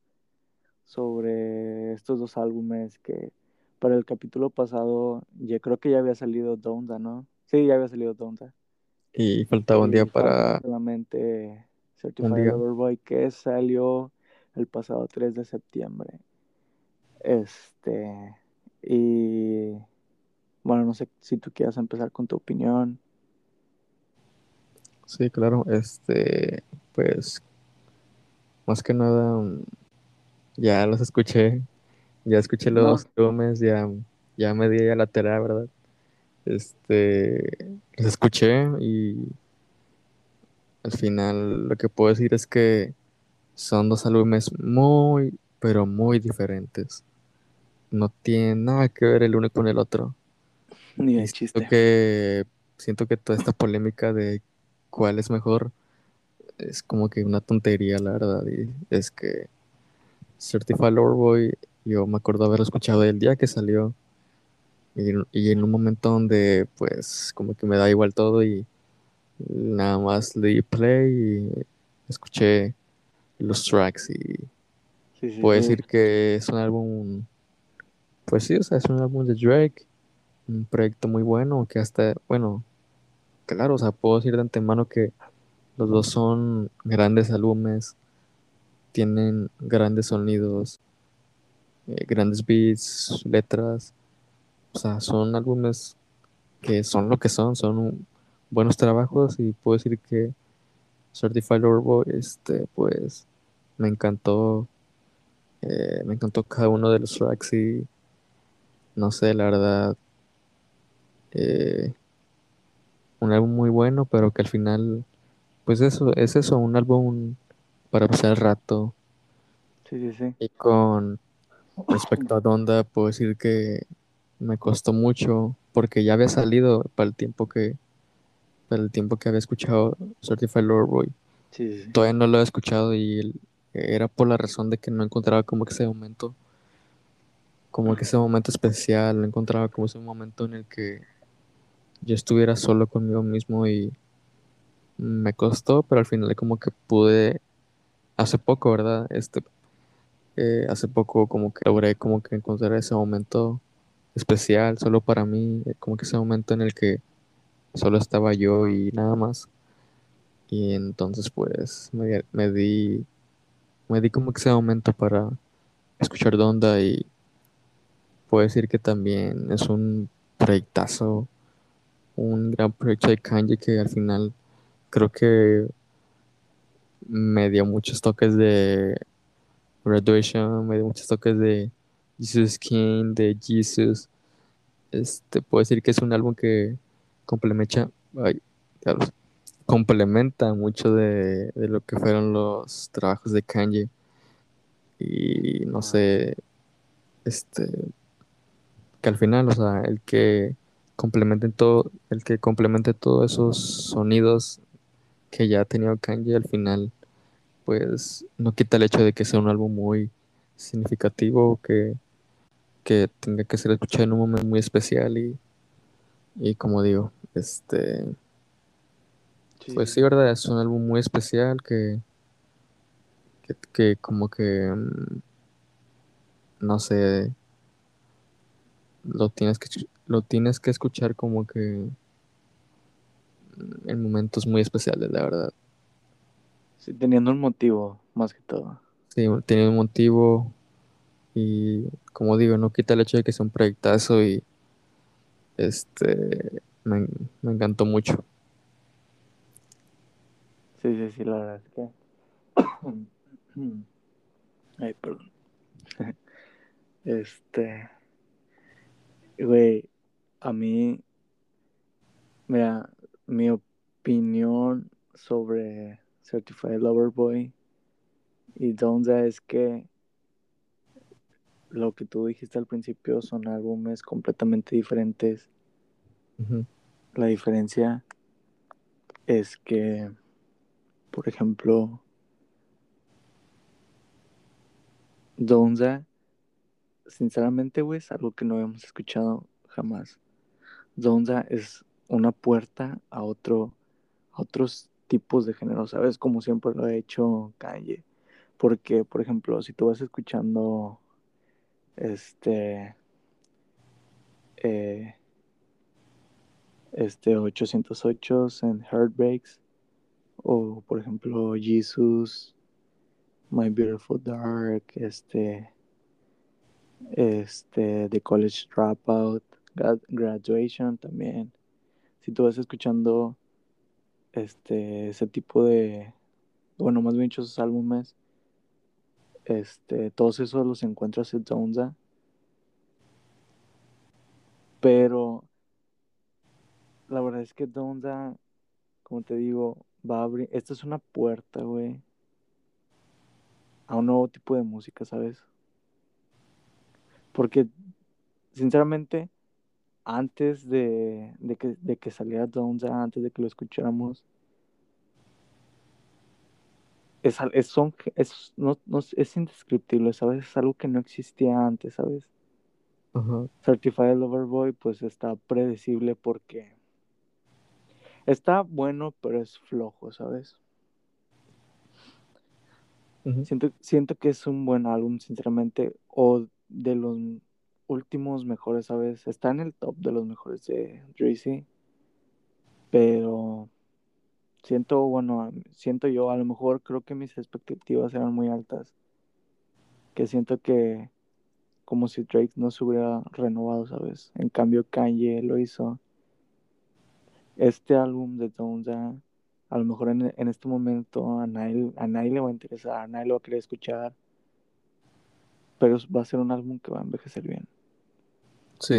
sobre estos dos álbumes que para el capítulo pasado ya creo que ya había salido Donda, ¿no? Sí, ya había salido Donda. Y faltaba un día para... Solamente Certified Lover que salió el pasado 3 de septiembre. Este, y bueno, no sé si tú quieras empezar con tu opinión. Sí, claro, este, pues, más que nada, mm, ya los escuché, ya escuché los álbumes, ya, ya me di a la tarea, ¿verdad? Este, los escuché y al final lo que puedo decir es que son dos álbumes muy, pero muy diferentes. No tienen nada que ver el uno con el otro. Ni de chiste. Siento que, siento que toda esta polémica de cuál es mejor es como que una tontería, la verdad. Y es que Certified Lover Boy, yo me acuerdo haberlo escuchado el día que salió. Y, y, en un momento donde, pues, como que me da igual todo y nada más le di play y escuché los tracks y puedo decir que es un álbum, pues sí, o sea, es un álbum de Drake, un proyecto muy bueno que hasta, bueno, claro, o sea, puedo decir de antemano que los dos son grandes álbumes, tienen grandes sonidos, eh, grandes beats, letras, o sea, son álbumes que son lo que son, son buenos trabajos y puedo decir que Certified Lover este, pues me encantó, eh, me encantó cada uno de los tracks y no sé, la verdad, eh, un álbum muy bueno, pero que al final, pues eso, es eso, un álbum para pasar el rato. Sí, sí, sí. Y con respecto a Donda, puedo decir que me costó mucho porque ya había salido para el tiempo que para el tiempo que había escuchado Certified Lover Boy. Todavía no lo había escuchado y era por la razón de que no encontraba como que ese momento, como que ese momento especial, no encontraba como ese momento en el que yo estuviera solo conmigo mismo y me costó, pero al final como que pude, hace poco, ¿verdad? Este, eh, hace poco como que logré como que encontrar ese momento especial solo para mí, como que ese momento en el que solo estaba yo y nada más. Y entonces pues me, me di me di como que ese momento para escuchar Donda y puedo decir que también es un proyectazo, un gran proyecto de Kanye que al final creo que me dio muchos toques de Graduation, me dio muchos toques de Jesus King, de Jesus. Este, puedo decir que es un álbum que complementa, complementa mucho de, lo que fueron los trabajos de Kanye. Y no sé, este, que al final, o sea, el que complemente todo, el que complemente todos esos sonidos que ya ha tenido Kanye al final, pues no quita el hecho de que sea un álbum muy significativo, que, que tenga que ser escuchado en un momento muy especial y, y como digo, este. Pues sí, verdad, es un álbum muy especial que. que, como que. Mm, no sé. Lo tienes que lo tienes que escuchar como que mm, en momentos muy especiales, la verdad. Sí, teniendo un motivo, más que todo. Sí, teniendo un motivo y como digo, no quita el hecho de que sea un proyectazo y este me, encantó mucho. Sí, sí, sí, la verdad es que. Ay, perdón. Este. Güey, a mí. Mira, mi opinión sobre Certified Lover Boy y Donza es que lo que tú dijiste al principio son álbumes completamente diferentes. La diferencia es que, por ejemplo, Donza, sinceramente, güey, es algo que no hemos escuchado jamás. Donza es una puerta a otro, a otros tipos de género, ¿sabes? Como siempre lo ha hecho Kanye. Porque, por ejemplo, si tú vas escuchando este eh, este 808 en Heartbreaks o por ejemplo Jesus My Beautiful Dark este este The College Dropout Graduation también si tú vas escuchando este ese tipo de bueno más bien esos álbumes este todos esos los encuentras en Donza pero la verdad es que Donda, como te digo, va a abrir. Esta es una puerta, güey. A un nuevo tipo de música, ¿sabes? Porque, sinceramente, antes de, de, que, de que saliera Donda, antes de que lo escucháramos, es, es, son, es, no, no, es indescriptible, ¿sabes? Es algo que no existía antes, ¿sabes? Certified Lover Boy, pues está predecible porque está bueno, pero es flojo, ¿sabes? Siento, siento que es un buen álbum, sinceramente, o de los últimos mejores, ¿sabes? Está en el top de los mejores de Drizzy, pero siento, bueno, siento yo, a lo mejor creo que mis expectativas eran muy altas, que siento que como si Drake no se hubiera renovado, ¿sabes? En cambio Kanye lo hizo. Este álbum de Donda, a lo mejor en, en este momento a a nadie le va a interesar, a nadie lo va a querer escuchar, pero va a ser un álbum que va a envejecer bien.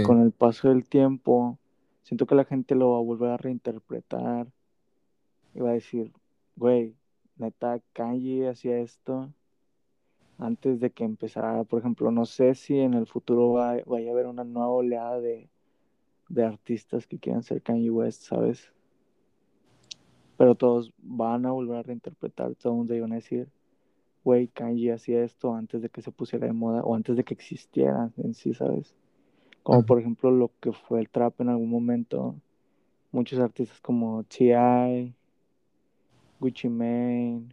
Con el paso del tiempo, siento que la gente lo va a volver a reinterpretar y va a decir, güey, neta, Kanye hacía esto antes de que empezara, por ejemplo, no sé si en el futuro va, vaya a haber una nueva oleada de, de artistas que quieran ser Kanye West, ¿sabes? Pero todos van a volver a reinterpretar Tones y van a decir, güey, Kanye hacía esto antes de que se pusiera de moda o antes de que existiera en sí, ¿sabes? Como por ejemplo lo que fue el trap en algún momento. Muchos artistas como T.I., Gucci Mane,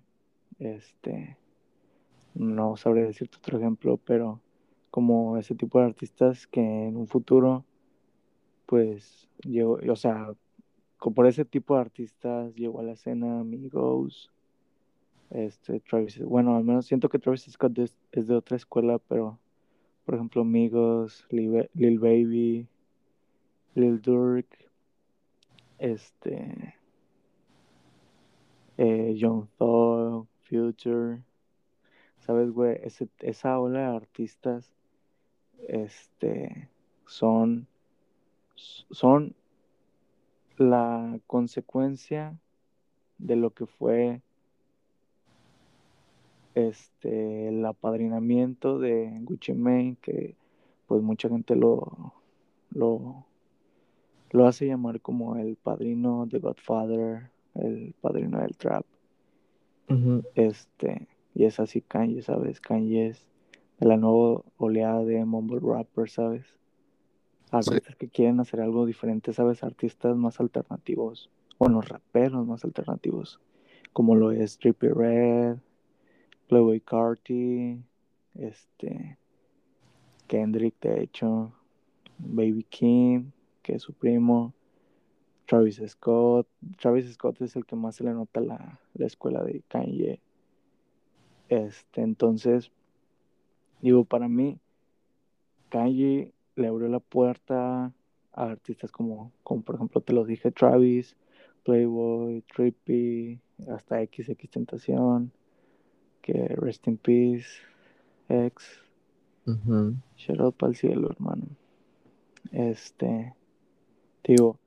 este, no sabré decirte otro ejemplo, pero como ese tipo de artistas que en un futuro, pues, llegó, o sea, co- por ese tipo de artistas llegó a la escena Migos, este, Travis, bueno, al menos siento que Travis Scott es, es de otra escuela, pero, por ejemplo, Migos, Lil, Ba- Lil Baby, Lil Durk, este, eh, Young Thug, Future, ¿sabes, güey? Esa ola de artistas, este, son, son la consecuencia de lo que fue este el apadrinamiento de Gucci Mane que pues mucha gente lo lo lo hace llamar como el padrino de Godfather el padrino del trap. Este y es así Kanye sabes Kanye es de la nueva oleada de mumble rapper sabes artistas que quieren hacer algo diferente sabes artistas más alternativos bueno raperos más alternativos como lo es Trippie Red Playboy Carti, este, Kendrick, de hecho, Baby Kim, que es su primo, Travis Scott. Travis Scott es el que más se le nota la, la escuela de Kanye. Este, entonces, digo, para mí, Kanye le abrió la puerta a artistas como, como por ejemplo, te lo dije, Travis, Playboy, Trippy, hasta XX Tentación, que Rest in Peace, X, Ujú. Shout out para el cielo, hermano. Este, te digo,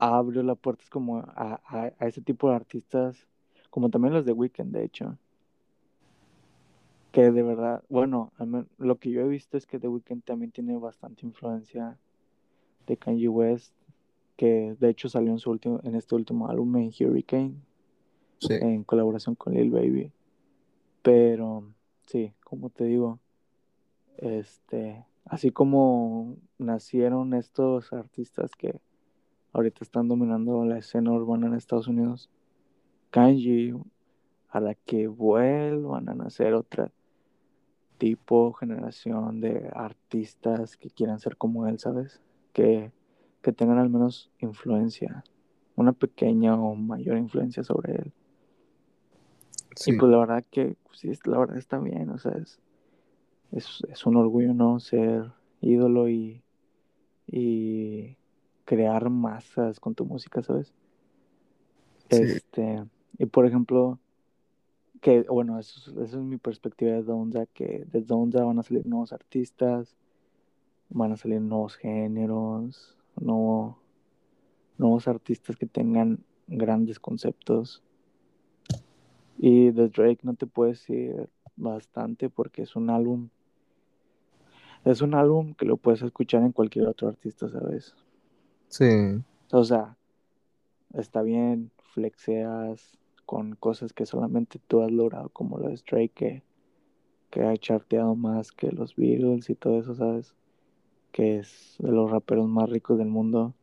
abrió la puerta como a, a, a ese tipo de artistas, como también los de Weekend, de hecho. Que de verdad, bueno, lo que yo he visto es que The Weeknd también tiene bastante influencia de Kanye West, que de hecho salió en, su último, en este último álbum, en Hurricane, Sí. en colaboración con Lil Baby. Pero, sí, como te digo, este, así como nacieron estos artistas que ahorita están dominando la escena urbana en Estados Unidos. Kanji, a la que vuelvan a nacer otra tipo, generación de artistas que quieran ser como él, ¿sabes? Que, que tengan al menos influencia, una pequeña o mayor influencia sobre él. Sí, Y pues la verdad que, pues, sí, la verdad está bien, o sea, es, es, es un orgullo, ¿no? Ser ídolo y, y crear masas con tu música, ¿sabes? sí, Este, y por ejemplo, que, bueno, eso, es- eso es mi perspectiva de Donda, que de Donda van a salir nuevos artistas, van a salir nuevos géneros, nuevo- nuevos artistas que tengan grandes conceptos. Y de Drake no te puedo decir bastante porque es un álbum, es un álbum que lo puedes escuchar en cualquier otro artista, ¿sabes? sí, O sea, está bien, flexeas con cosas que solamente tú has logrado, como lo de Drake, que, que ha charteado más que los Beatles y todo eso, ¿sabes? Que es de los raperos más ricos del mundo.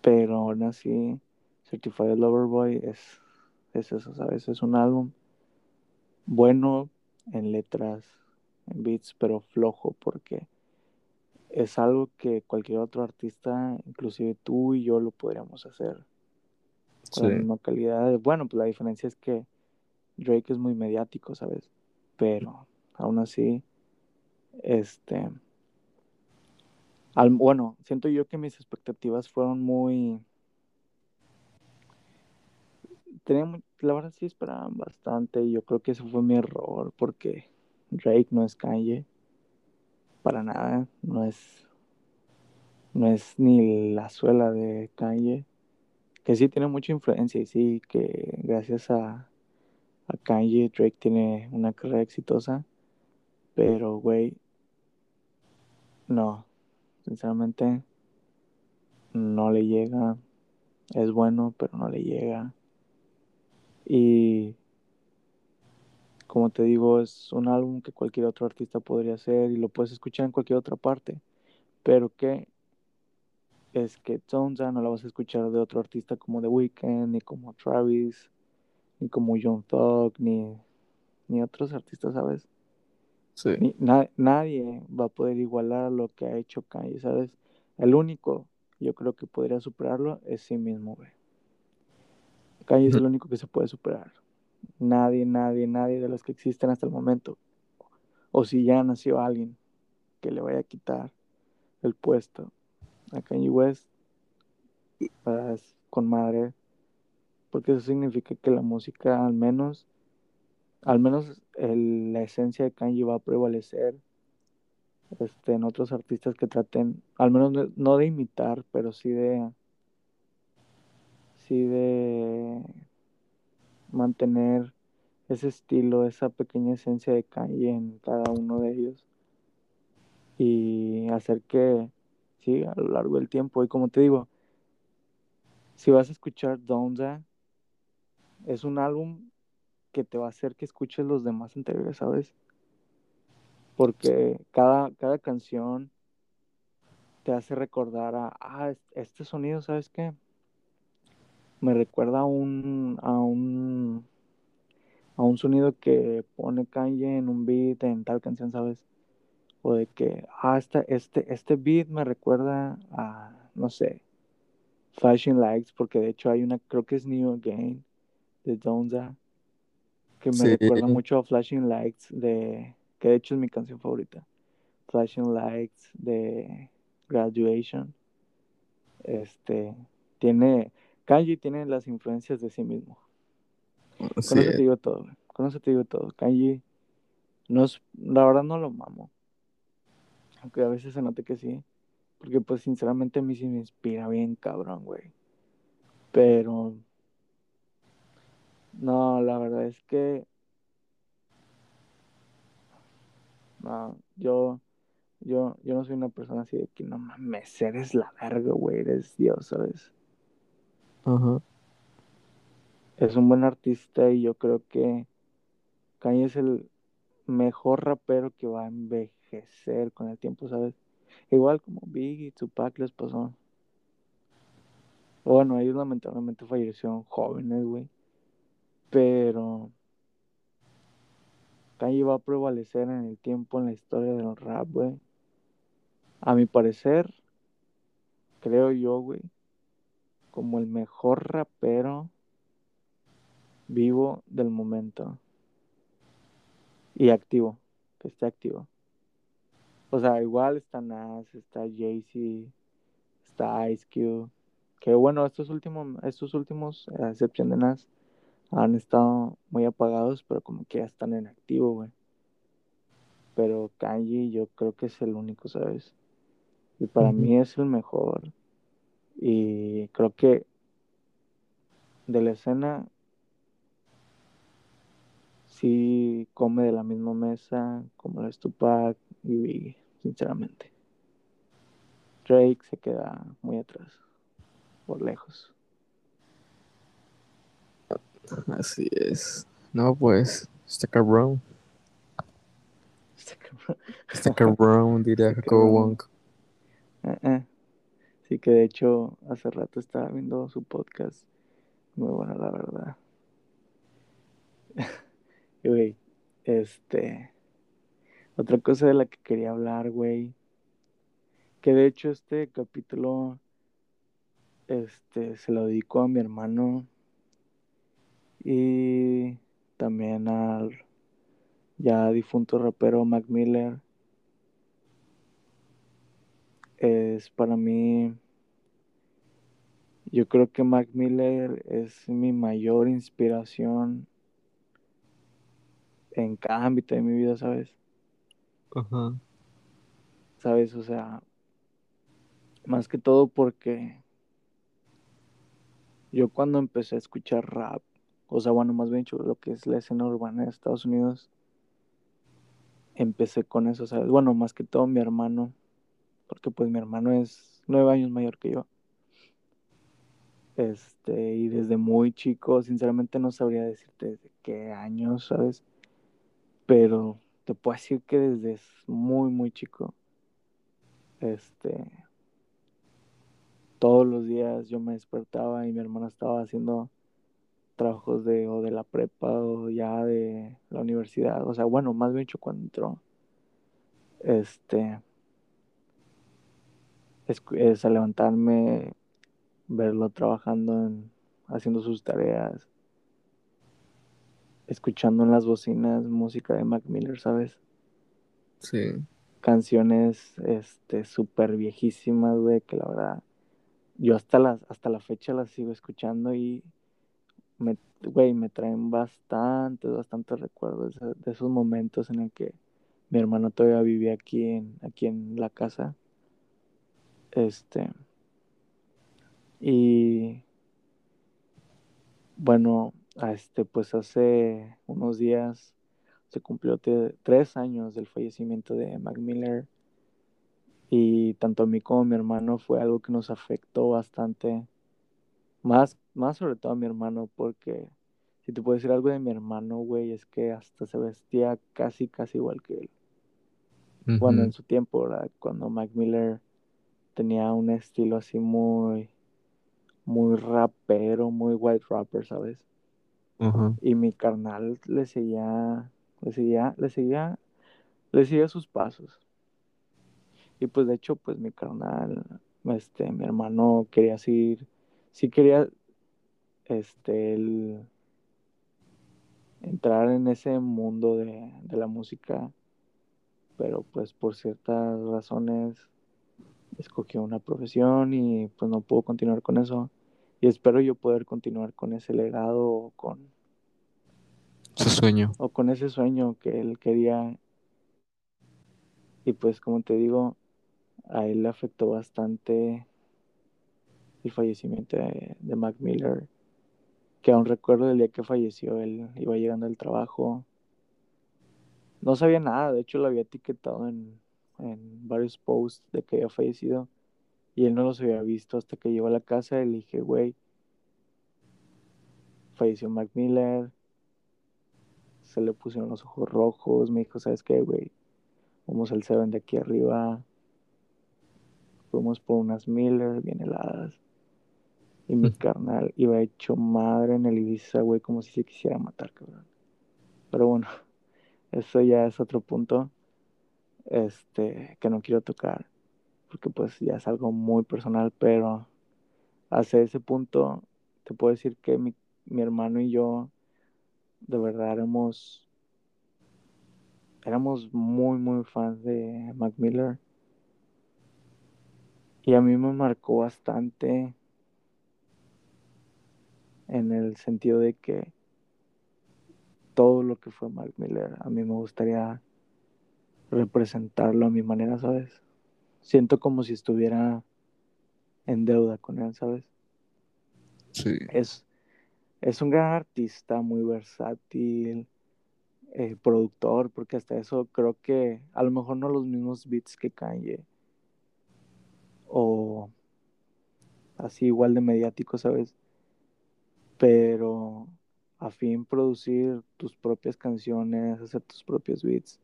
Pero aún así, Certified Lover Boy es, es eso, ¿sabes? Es un álbum bueno en letras, en beats, pero flojo porque es algo que cualquier otro artista, inclusive tú y yo, lo podríamos hacer con la misma calidad. Bueno, pues la diferencia es que Drake es muy mediático, ¿sabes? Pero aún así, este, al, bueno, siento yo que mis expectativas fueron muy, la verdad sí esperaban bastante y yo creo que ese fue mi error porque Drake no es Kanye, para nada, no es, no es ni la suela de Kanye, que sí tiene mucha influencia y sí, que gracias a, a Kanye Drake tiene una carrera exitosa, pero güey, no, sinceramente no le llega, es bueno, pero no le llega. Y como te digo, es un álbum que cualquier otro artista podría hacer y lo puedes escuchar en cualquier otra parte. Pero que es que Tonza no la vas a escuchar de otro artista como The Weeknd, ni como Travis, ni como John Thug, ni, ni otros artistas, ¿sabes? sí, Ni, na- nadie va a poder igualar lo que ha hecho Kanye, ¿sabes? El único, yo creo que podría superarlo es sí mismo, güey. Kanye es el único que se puede superar. Nadie, nadie, nadie de los que existen hasta el momento. O si ya nació alguien que le vaya a quitar el puesto a Kanye West, con madre. Porque eso significa que la música, al menos, al menos el- la esencia de Kanye va a prevalecer este, en otros artistas que traten, al menos no- no de imitar, pero sí de, sí de mantener ese estilo, esa pequeña esencia de Kanye en cada uno de ellos y hacer que, sí, a lo largo del tiempo. Y como te digo, si vas a escuchar Donda, es un álbum que te va a hacer que escuches los demás anteriores, ¿sabes? Porque cada, cada canción te hace recordar a, ah, este sonido, ¿sabes qué? Me recuerda a un, a un, a un sonido que pone Kanye en un beat en tal canción, ¿sabes? O de que, ah, esta, este, este beat me recuerda a, no sé, Flashing Lights, porque de hecho hay una, creo que es New Again, de Donza, que me sí, recuerda mucho a Flashing Lights, de, que de hecho es mi canción favorita. Flashing Lights de Graduation. Este, tiene, Kanji tiene las influencias de sí mismo. Con sí, eso te digo todo, güey. Con eso te digo todo. Kanji, no es, la verdad no lo mamo. Aunque a veces se note que sí. Porque pues sinceramente a mí sí me inspira bien cabrón, güey. Pero, no, la verdad es que, no, yo, yo, yo no soy una persona así de que no mames, eres la verga, güey, eres Dios, ¿sabes? Ajá, Es un buen artista y yo creo que Kanye es el mejor rapero que va a envejecer con el tiempo, ¿sabes? Igual como Biggie, Tupac les pasó. Bueno, ellos lamentablemente fallecieron jóvenes, güey. Pero Kanye va a prevalecer en el tiempo en la historia del rap, güey. A mi parecer, creo yo, güey, como el mejor rapero vivo del momento. Y activo, que esté activo. O sea, igual está Nas, está Jay-Z, está Ice Cube. Que bueno, estos últimos, estos últimos, a excepción de Nas, han estado muy apagados, pero como que ya están en activo, güey. Pero Kanye yo creo que es el único, ¿sabes? Y para mí es el mejor. Y creo que de la escena sí come de la misma mesa como la Tupac y Biggie, sinceramente. Drake se queda muy atrás, por lejos. Así es. No, pues, está cabrón. Cabrón. Está cabrón, diría Jacobo. Wong. Eh, eh. Sí que de hecho hace rato estaba viendo su podcast. Muy bueno, la verdad. Güey, este... Otra cosa de la que quería hablar, güey. Que de hecho este capítulo este se lo dedico a mi hermano y también al ya difunto rapero Mac Miller. Es para mí yo creo que Mac Miller es mi mayor inspiración en cada ámbito de mi vida, ¿sabes? Ajá. ¿Sabes? O sea, más que todo porque yo cuando empecé a escuchar rap, o sea, bueno, más bien lo que es la escena urbana de Estados Unidos, empecé con eso, ¿sabes? Bueno, más que todo mi hermano, porque pues mi hermano es nueve años mayor que yo. Este, y desde muy chico, sinceramente no sabría decirte desde qué años, ¿sabes? Pero te puedo decir que desde muy, muy chico, este, todos los días yo me despertaba y mi hermana estaba haciendo trabajos de o de la prepa o ya de la universidad, o sea, bueno, más bien dicho cuando entró, este, es, es a levantarme, verlo trabajando en, haciendo sus tareas, escuchando en las bocinas música de Mac Miller, ¿sabes? Sí. Canciones, este, súper viejísimas, güey, que la verdad, yo hasta la, hasta la fecha las sigo escuchando y me, güey, me traen bastantes, bastantes recuerdos de, de esos momentos en el que mi hermano todavía vivía aquí en, aquí en la casa. Este. Y bueno, este, pues hace unos días se cumplió tres años del fallecimiento de Mac Miller. Y tanto a mí como a mi hermano fue algo que nos afectó bastante. Más, más sobre todo a mi hermano, porque si te puedo decir algo de mi hermano, güey, es que hasta se vestía casi, casi igual que él. Bueno, en su tiempo, ¿verdad? Cuando Mac Miller tenía un estilo así muy, muy rapero, muy white rapper, ¿sabes? Y mi carnal le seguía, le seguía, le seguía, le seguía sus pasos. Y pues de hecho, pues mi carnal, este, mi hermano quería seguir, sí quería, este, el, entrar en ese mundo de, de la música, pero pues por ciertas razones escogió una profesión y pues no pudo continuar con eso. Y espero yo poder continuar con ese legado o con, Su sueño. o con ese sueño que él quería. Y pues como te digo, a él le afectó bastante el fallecimiento de, de Mac Miller, que aún recuerdo del día que falleció, él iba llegando al trabajo. No sabía nada, de hecho lo había etiquetado en, en varios posts de que había fallecido y él no los había visto hasta que llegó a la casa y le dije, güey, falleció Mac Miller, se le pusieron los ojos rojos, me dijo, ¿sabes qué, güey? Vamos al Seven de aquí arriba. fuimos por unas Miller bien heladas. Y mi carnal iba hecho madre en el Ibiza, güey, como si se quisiera matar, cabrón. Pero bueno, eso ya es otro punto este, que no quiero tocar, porque pues ya es algo muy personal, pero hacia ese punto te puedo decir que mi, mi hermano y yo de verdad éramos éramos muy muy fans de Mac Miller. Y a mí me marcó bastante en el sentido de que todo lo que fue Mac Miller a mí me gustaría representarlo a mi manera, ¿sabes? Siento como si estuviera en deuda con él, ¿sabes? Sí. Es, es un gran artista, muy versátil, eh, productor, porque hasta eso creo que a lo mejor no los mismos beats que Kanye, o así igual de mediático, ¿sabes? Pero a fin producir tus propias canciones, hacer tus propios beats,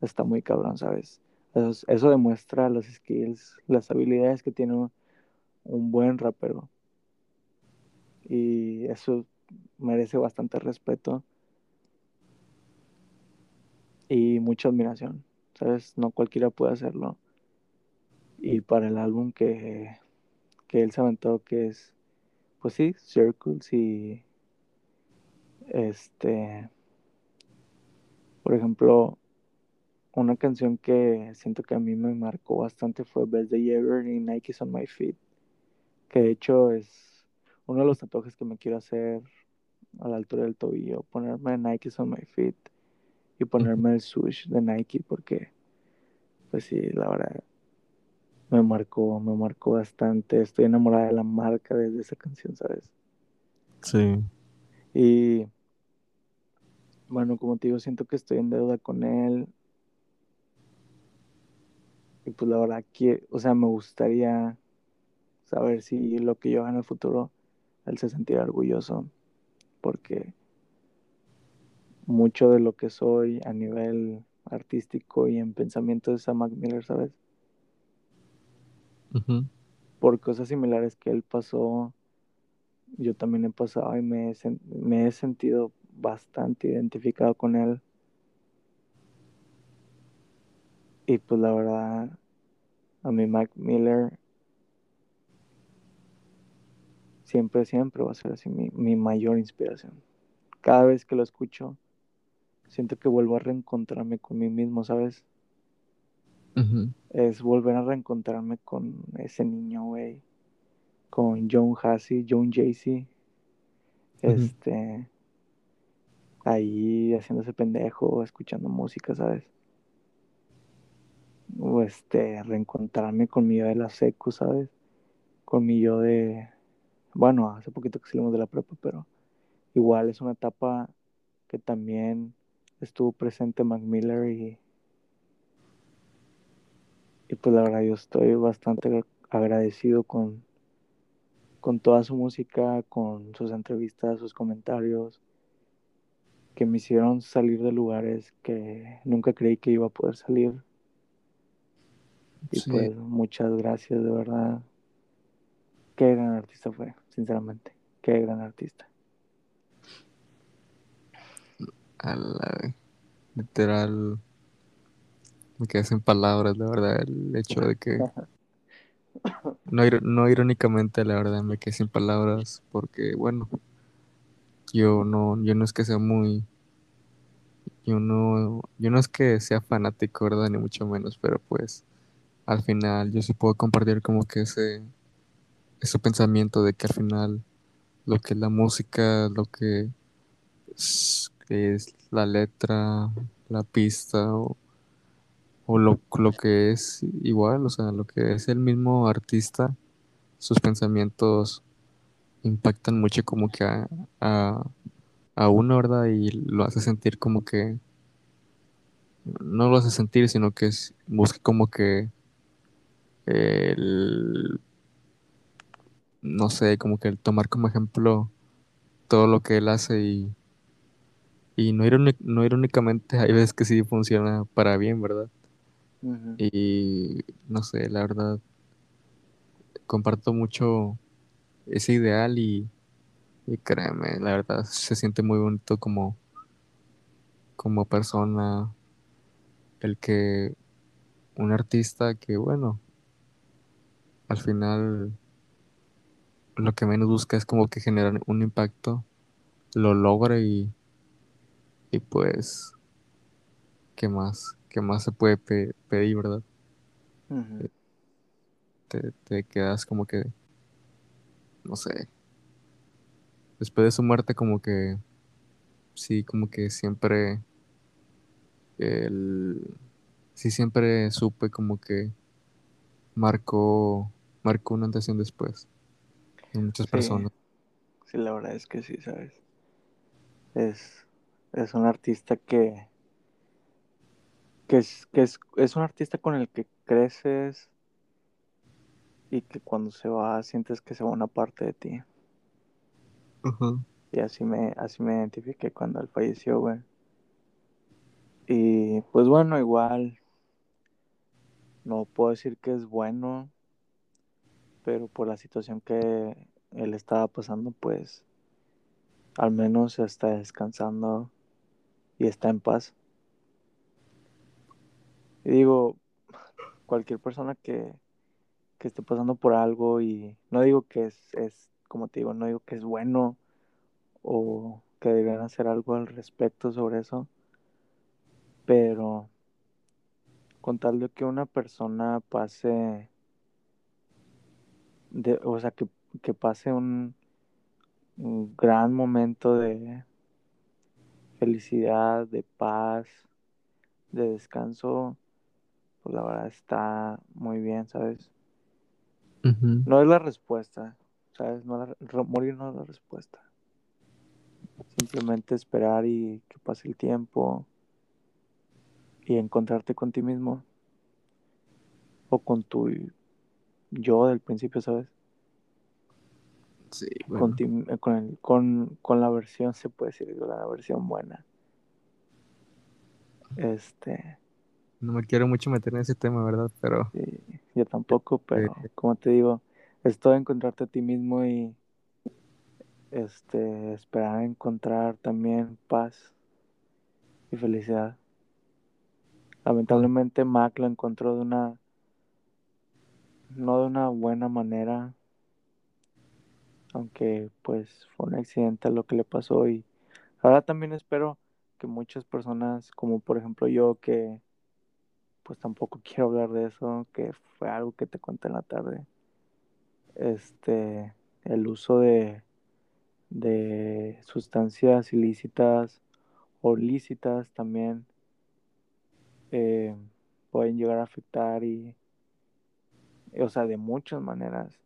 está muy cabrón, ¿sabes? Eso, demuestra las skills, las habilidades que tiene un, un buen rapero. Y eso merece bastante respeto y mucha admiración, ¿sabes? No cualquiera puede hacerlo. Y para el álbum que, que él se aventó, que es, pues sí, Circles y este, por ejemplo, una canción que siento que a mí me marcó bastante fue Best Day Ever y Nike's on My Feet, que de hecho es uno de los tatuajes que me quiero hacer a la altura del tobillo, ponerme Nike's on My Feet y ponerme el swoosh de Nike porque, pues sí, la verdad, me marcó, me marcó bastante. Estoy enamorada de la marca desde esa canción, ¿sabes? Sí. Y bueno, como te digo, siento que estoy en deuda con él. Y pues la verdad que, o sea, me gustaría saber si lo que yo haga en el futuro, él se sentirá orgulloso. Porque mucho de lo que soy a nivel artístico y en pensamiento es a Mac Miller, ¿sabes? Ujú. Por cosas similares que él pasó, yo también he pasado y me he, sen- me he sentido bastante identificado con él. Y pues la verdad, a mí Mac Miller siempre, siempre va a ser así mi, mi mayor inspiración. Cada vez que lo escucho, siento que vuelvo a reencontrarme con mí mismo, ¿sabes? Es volver a reencontrarme con ese niño, güey. Con John Hassey, John Jaycee. Este. Ahí haciéndose pendejo, escuchando música, ¿sabes? O este, reencontrarme con mi yo de la secu, ¿sabes? Con mi yo de. Bueno, hace poquito que salimos de la prepa, pero igual es una etapa que también estuvo presente Mac Miller y. Y pues la verdad yo estoy bastante agradecido con, con toda su música, con sus entrevistas, sus comentarios, que me hicieron salir de lugares que nunca creí que iba a poder salir. Y Sí. pues muchas gracias, de verdad. Qué gran artista fue, sinceramente. Qué gran artista. A la- literal me quedé sin palabras, la verdad, el hecho de que no, ir- no irónicamente, la verdad, me quedé sin palabras porque, bueno, yo no, yo no es que sea muy, yo no, yo no es que sea fanático, ¿verdad? Ni mucho menos, pero pues al final yo sí puedo compartir como que ese, ese pensamiento de que al final lo que es la música, lo que es, la letra, la pista o, o lo, lo que es igual, o sea, lo que es el mismo artista, sus pensamientos impactan mucho como que a, a, a uno, ¿verdad? Y lo hace sentir como que, no lo hace sentir, sino que es, busca como que el, no sé, como que el tomar como ejemplo todo lo que él hace y, y no, no irónicamente hay veces que sí funciona para bien, ¿verdad? Y no sé, la verdad, comparto mucho ese ideal y, y créeme, la verdad se siente muy bonito como, como persona el que un artista que, bueno, al final lo que menos busca es como que generar un impacto, lo logre y, y pues, ¿qué más? ¿Qué más se puede pe- pedir, verdad? Te, te quedas como que, no sé, después de su muerte como que, sí, como que siempre, el, sí, siempre supe como que marcó, marcó una antes y un después en muchas Sí, personas. sí, la verdad es que sí, ¿sabes? Es, es un artista que, que, es, que es, es un artista con el que creces y que cuando se va sientes que se va una parte de ti. Ajá. Y así me, así me identifiqué cuando él falleció, güey. Y pues bueno, igual no puedo decir que es bueno, pero por la situación que él estaba pasando, pues al menos está descansando y está en paz. Y digo, cualquier persona que, que esté pasando por algo y no digo que es, es, como te digo, no digo que es bueno o que deberían hacer algo al respecto sobre eso, pero con tal de que una persona pase, de, o sea, que, que pase un, un gran momento de felicidad, de paz, de descanso, pues la verdad está muy bien, ¿sabes? No es la respuesta, ¿sabes? No la- morir no es la respuesta. Simplemente esperar y que pase el tiempo y encontrarte con ti mismo o con tu yo del principio, ¿sabes? Sí, Con, bueno, ti- eh, con, el- con, con la versión, se puede decir, la versión buena. Este, no me quiero mucho meter en ese tema, ¿verdad? Pero y yo tampoco, eh, pero como te digo, es todo encontrarte a ti mismo y este, esperar encontrar también paz y felicidad. Lamentablemente Mac lo encontró de una, no de una buena manera, aunque pues fue un accidente lo que le pasó y ahora también espero que muchas personas, como por ejemplo yo, que pues tampoco quiero hablar de eso, que fue algo que te conté en la tarde, este, el uso de, de sustancias ilícitas o lícitas también eh, pueden llegar a afectar y, o sea, de muchas maneras.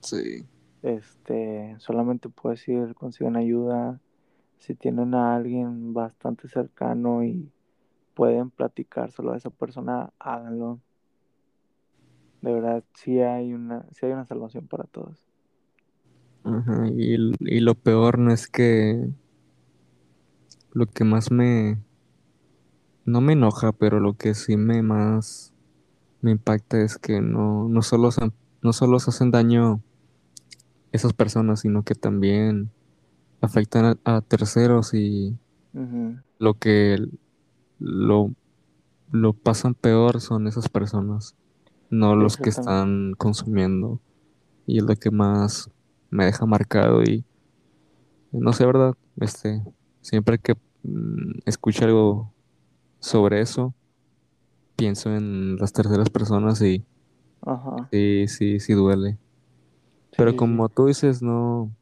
sí. Este, solamente puedes ir, consigan ayuda. Si tienen a alguien bastante cercano y pueden platicárselo a esa persona, háganlo. De verdad, sí hay una, sí hay una salvación para todos. Ajá, y, y lo peor no es que lo que más me, no me enoja, pero lo que sí me más me impacta es que no, no solo se, no solo se hacen daño esas personas, sino que también afectan a, a terceros y lo que lo, lo pasan peor son esas personas, no los que están consumiendo. Y es lo que más me deja marcado y no sé, ¿verdad? Este, siempre que mm, escucho algo sobre eso, pienso en las terceras personas y Ajá. sí, sí, sí duele. Sí, Pero como tú dices, no,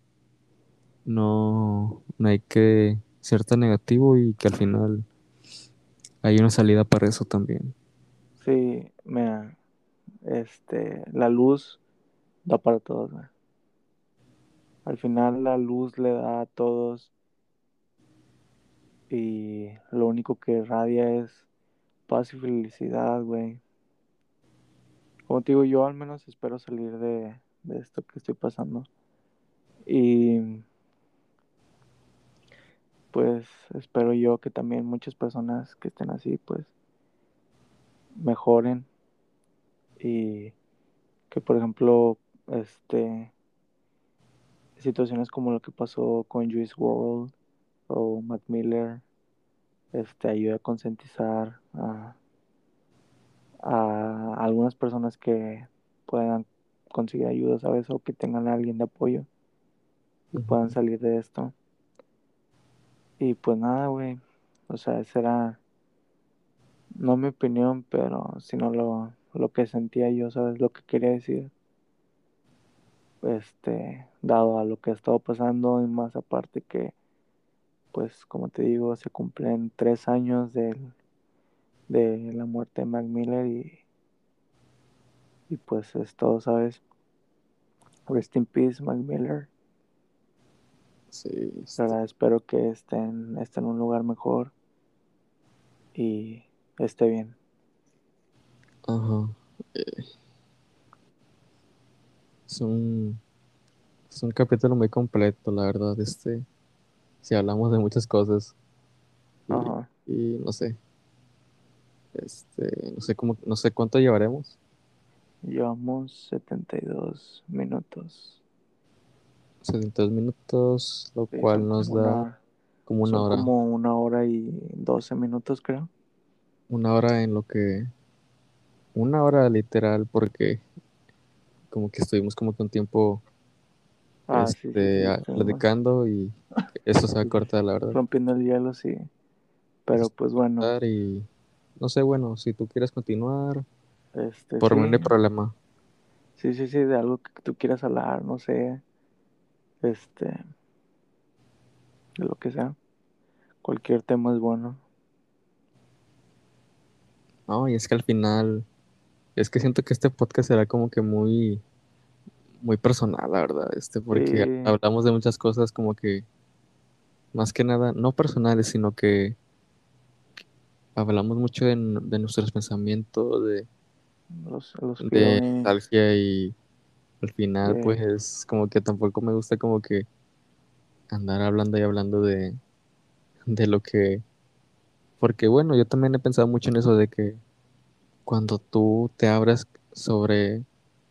no, no hay que ser tan negativo y que al final hay una salida para eso también. Sí, mira, este, la luz da para todos. Al final la luz le da a todos y lo único que irradia es paz y felicidad, güey. Como te digo, yo al menos espero salir de, de esto que estoy pasando. Y pues espero yo que también muchas personas que estén así, pues mejoren y que, por ejemplo, este, situaciones como lo que pasó con Juice World o Mac Miller, este, ayuda a concientizar a, a algunas personas que puedan conseguir ayuda, ¿sabes? O que tengan a alguien de apoyo y puedan salir de esto. Y pues nada, güey. O sea, esa era, no mi opinión, pero sino lo, lo que sentía yo, ¿sabes? Lo que quería decir. Este, dado a lo que ha estado pasando y más aparte que, pues, como te digo, se cumplen tres años del, de la muerte de Mac Miller y, y pues es todo, ¿sabes? Rest in peace, Mac Miller. Sí, verdad, espero que estén, esté en un lugar mejor y esté bien. ajá. eh, es un, es un capítulo muy completo, la verdad. Este, si hablamos de muchas cosas y, Ajá. y no sé, este, no sé cómo, no sé cuánto llevaremos. Llevamos 72 minutos. 72 minutos, lo Sí, cual nos da una, como una hora. como una hora y 12 minutos, creo. Una hora en lo que. Una hora literal, porque como que estuvimos como que un tiempo Ah, sí, sí, sí, este, estuvimos platicando y eso se va a cortar, la verdad. rompiendo el hielo, sí. Pero pues bueno, y no sé, bueno, si tú quieres continuar, este, por mí no hay problema. sí, sí, sí, de algo que tú quieras hablar, no sé, este, de lo que sea. Cualquier tema es bueno. No, y es que al final, es que siento que este podcast será como que muy, muy personal, la verdad, este, porque Sí, hablamos de muchas cosas como que, más que nada, no personales, sino que hablamos mucho de, nuestros pensamientos, de, los, los de nostalgia y al final, sí, pues, como que tampoco me gusta como que andar hablando y hablando de, de lo que, porque bueno, yo también he pensado mucho en eso de que cuando tú te abres sobre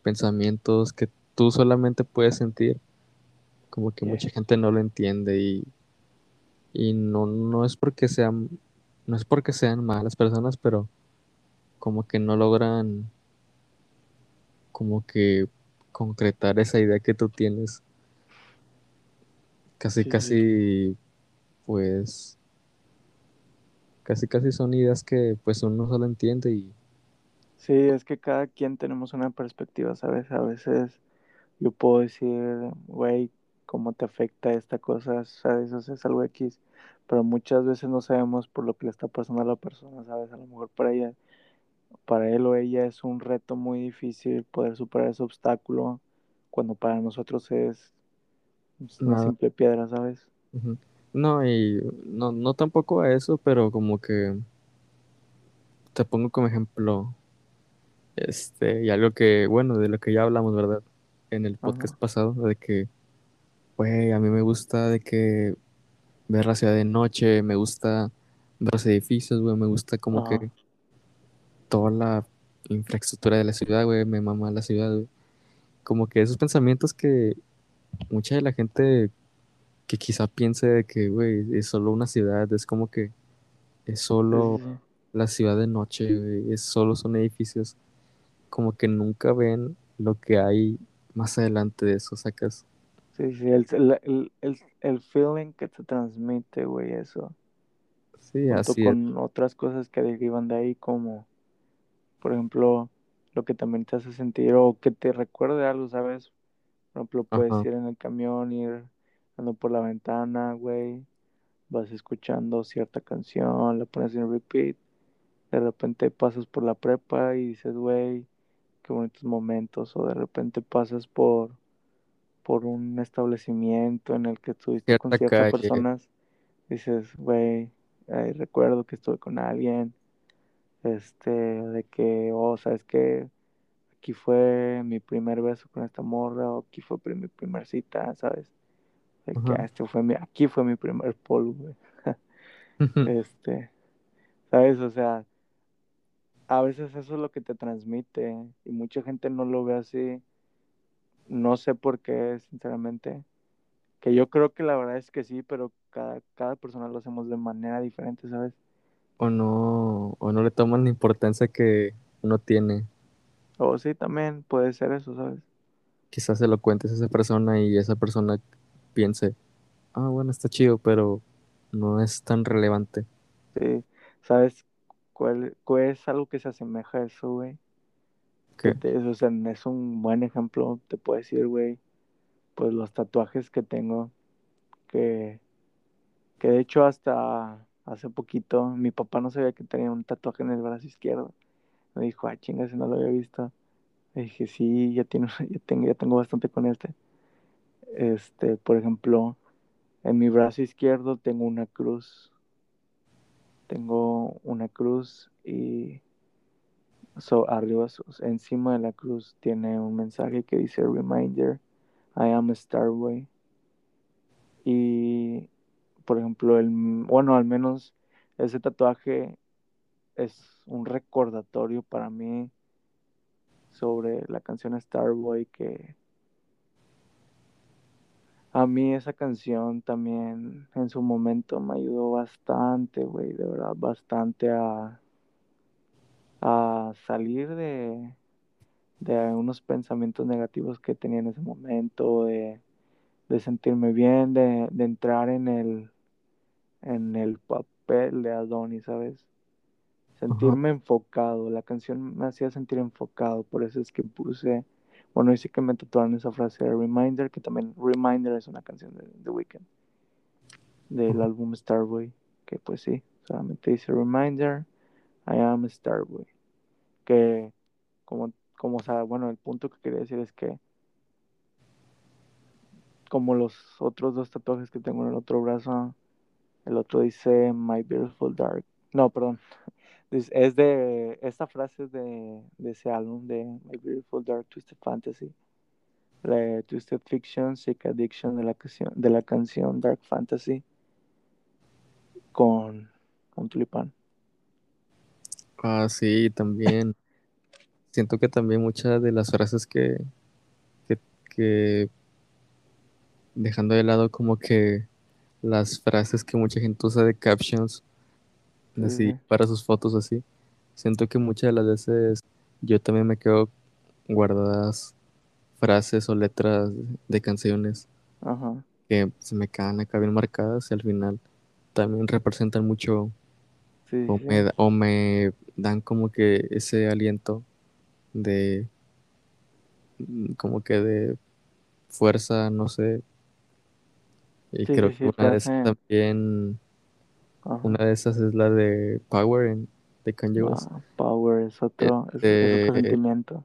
pensamientos que tú solamente puedes sentir, como que sí, mucha gente no lo entiende y, y no, no es porque sean, no es porque sean malas personas, pero como que no logran como que concretar esa idea que tú tienes, casi sí, casi pues casi casi son ideas que pues uno solo entiende y Sí, es que cada quien tenemos una perspectiva, ¿sabes? A veces yo puedo decir, güey, ¿cómo te afecta esta cosa? ¿Sabes? O sea, es algo X, pero muchas veces no sabemos por lo que le está pasando a la persona, ¿sabes? A lo mejor para ella, para él o ella es un reto muy difícil poder superar ese obstáculo, cuando para nosotros es una simple piedra, ¿sabes? No, y no, no tampoco a eso, pero como que te pongo como ejemplo, este, y algo que, bueno, de lo que ya hablamos, ¿verdad? En el podcast Ajá, pasado, de que, güey, a mí me gusta de que ver la ciudad de noche, me gusta ver los edificios, güey, me gusta como ajá, que toda la infraestructura de la ciudad, güey, me mama la ciudad, güey. Como que esos pensamientos que mucha de la gente que quizá piense de que, güey, es solo una ciudad, es como que es sí, solo sí. la ciudad de noche, güey, es solo son edificios, como que nunca ven lo que hay más adelante de eso, sacas. Sí, sí, el, el, el, el, el feeling que te transmite, güey, eso. Sí, junto así es. con otras cosas que derivan de ahí, como por ejemplo lo que también te hace sentir o que te recuerde algo, ¿sabes? Por ejemplo, puedes Ajá, ir en el camión, ir andando por la ventana, güey, vas escuchando cierta canción, la pones en repeat, de repente pasas por la prepa y dices, güey, qué bonitos momentos, o de repente pasas por, por un establecimiento en el que estuviste con cierta ciertas calle. personas, dices, güey, recuerdo que estuve con alguien, este, de que, oh, sabes que aquí fue mi primer beso con esta morra, o aquí fue mi primer cita, ¿sabes? De que Ajá. ah, este fue mi, aquí fue mi primer polvo, güey. Este, ¿sabes? O sea, a veces eso es lo que te transmite y mucha gente no lo ve así, no sé por qué, sinceramente. Que yo creo que la verdad es que sí, pero cada, cada persona lo hacemos de manera diferente, ¿sabes? O no, o no le toman la importancia que uno tiene. O sí, también puede ser eso, ¿sabes? Quizás se lo cuentes a esa persona y esa persona piense, ah, bueno, está chido, pero no es tan relevante. Sí, ¿sabes cuál, cuál es algo que se asemeja a eso, güey? ¿Qué? es un buen ejemplo, te puedo decir, güey, pues los tatuajes que tengo, que, de hecho hasta hace poquito mi papá no sabía que tenía un tatuaje en el brazo izquierdo. Me dijo, ah, chinga, si no lo había visto. Le dije, sí, ya, ya, tengo, ya tengo bastante con este. Este, por ejemplo, en mi brazo izquierdo tengo una cruz. Tengo una cruz y so, arriba, encima de la cruz, tiene un mensaje que dice Reminder, I am a Starboy. Y, por ejemplo, el, bueno, al menos ese tatuaje es un recordatorio para mí sobre la canción Starboy que a mí esa canción también en su momento me ayudó bastante, güey, de verdad, bastante a, a salir de, de unos pensamientos negativos que tenía en ese momento, de, de sentirme bien, de, de, entrar en el, en el papel de Adonis, ¿sabes? Sentirme Ajá. enfocado, la canción me hacía sentir enfocado, por eso es que puse bueno, dice que me tatuaron esa frase de Reminder, que también Reminder es una canción de The Weeknd, del -huh. álbum Starboy, que pues sí, solamente dice Reminder, I am a Starboy. Que como, como, o bueno, el punto que quería decir es que como los otros dos tatuajes que tengo en el otro brazo, el otro dice My Beautiful Dark. No, perdón. Es de. Esta frase es de, de ese álbum de My Beautiful Dark Twisted Fantasy. La Twisted Fiction, Sick Addiction de la, canción, de la canción Dark Fantasy con un tulipán. Ah, sí, también. Siento que también muchas de las frases que, que, que dejando de lado como que las frases que mucha gente usa de captions así sí. para sus fotos así. Siento que muchas de las veces yo también me quedo guardadas frases o letras de canciones Ajá. que se me quedan acá bien marcadas y al final también representan mucho sí, o, sí. Me, o, Me, dan como que ese aliento de como que de fuerza, no sé. Y sí, creo sí, que una de esas también Ajá. una de esas es la de Power en, de Kanye West. Ah, power es otro, Este, es, es otro sentimiento.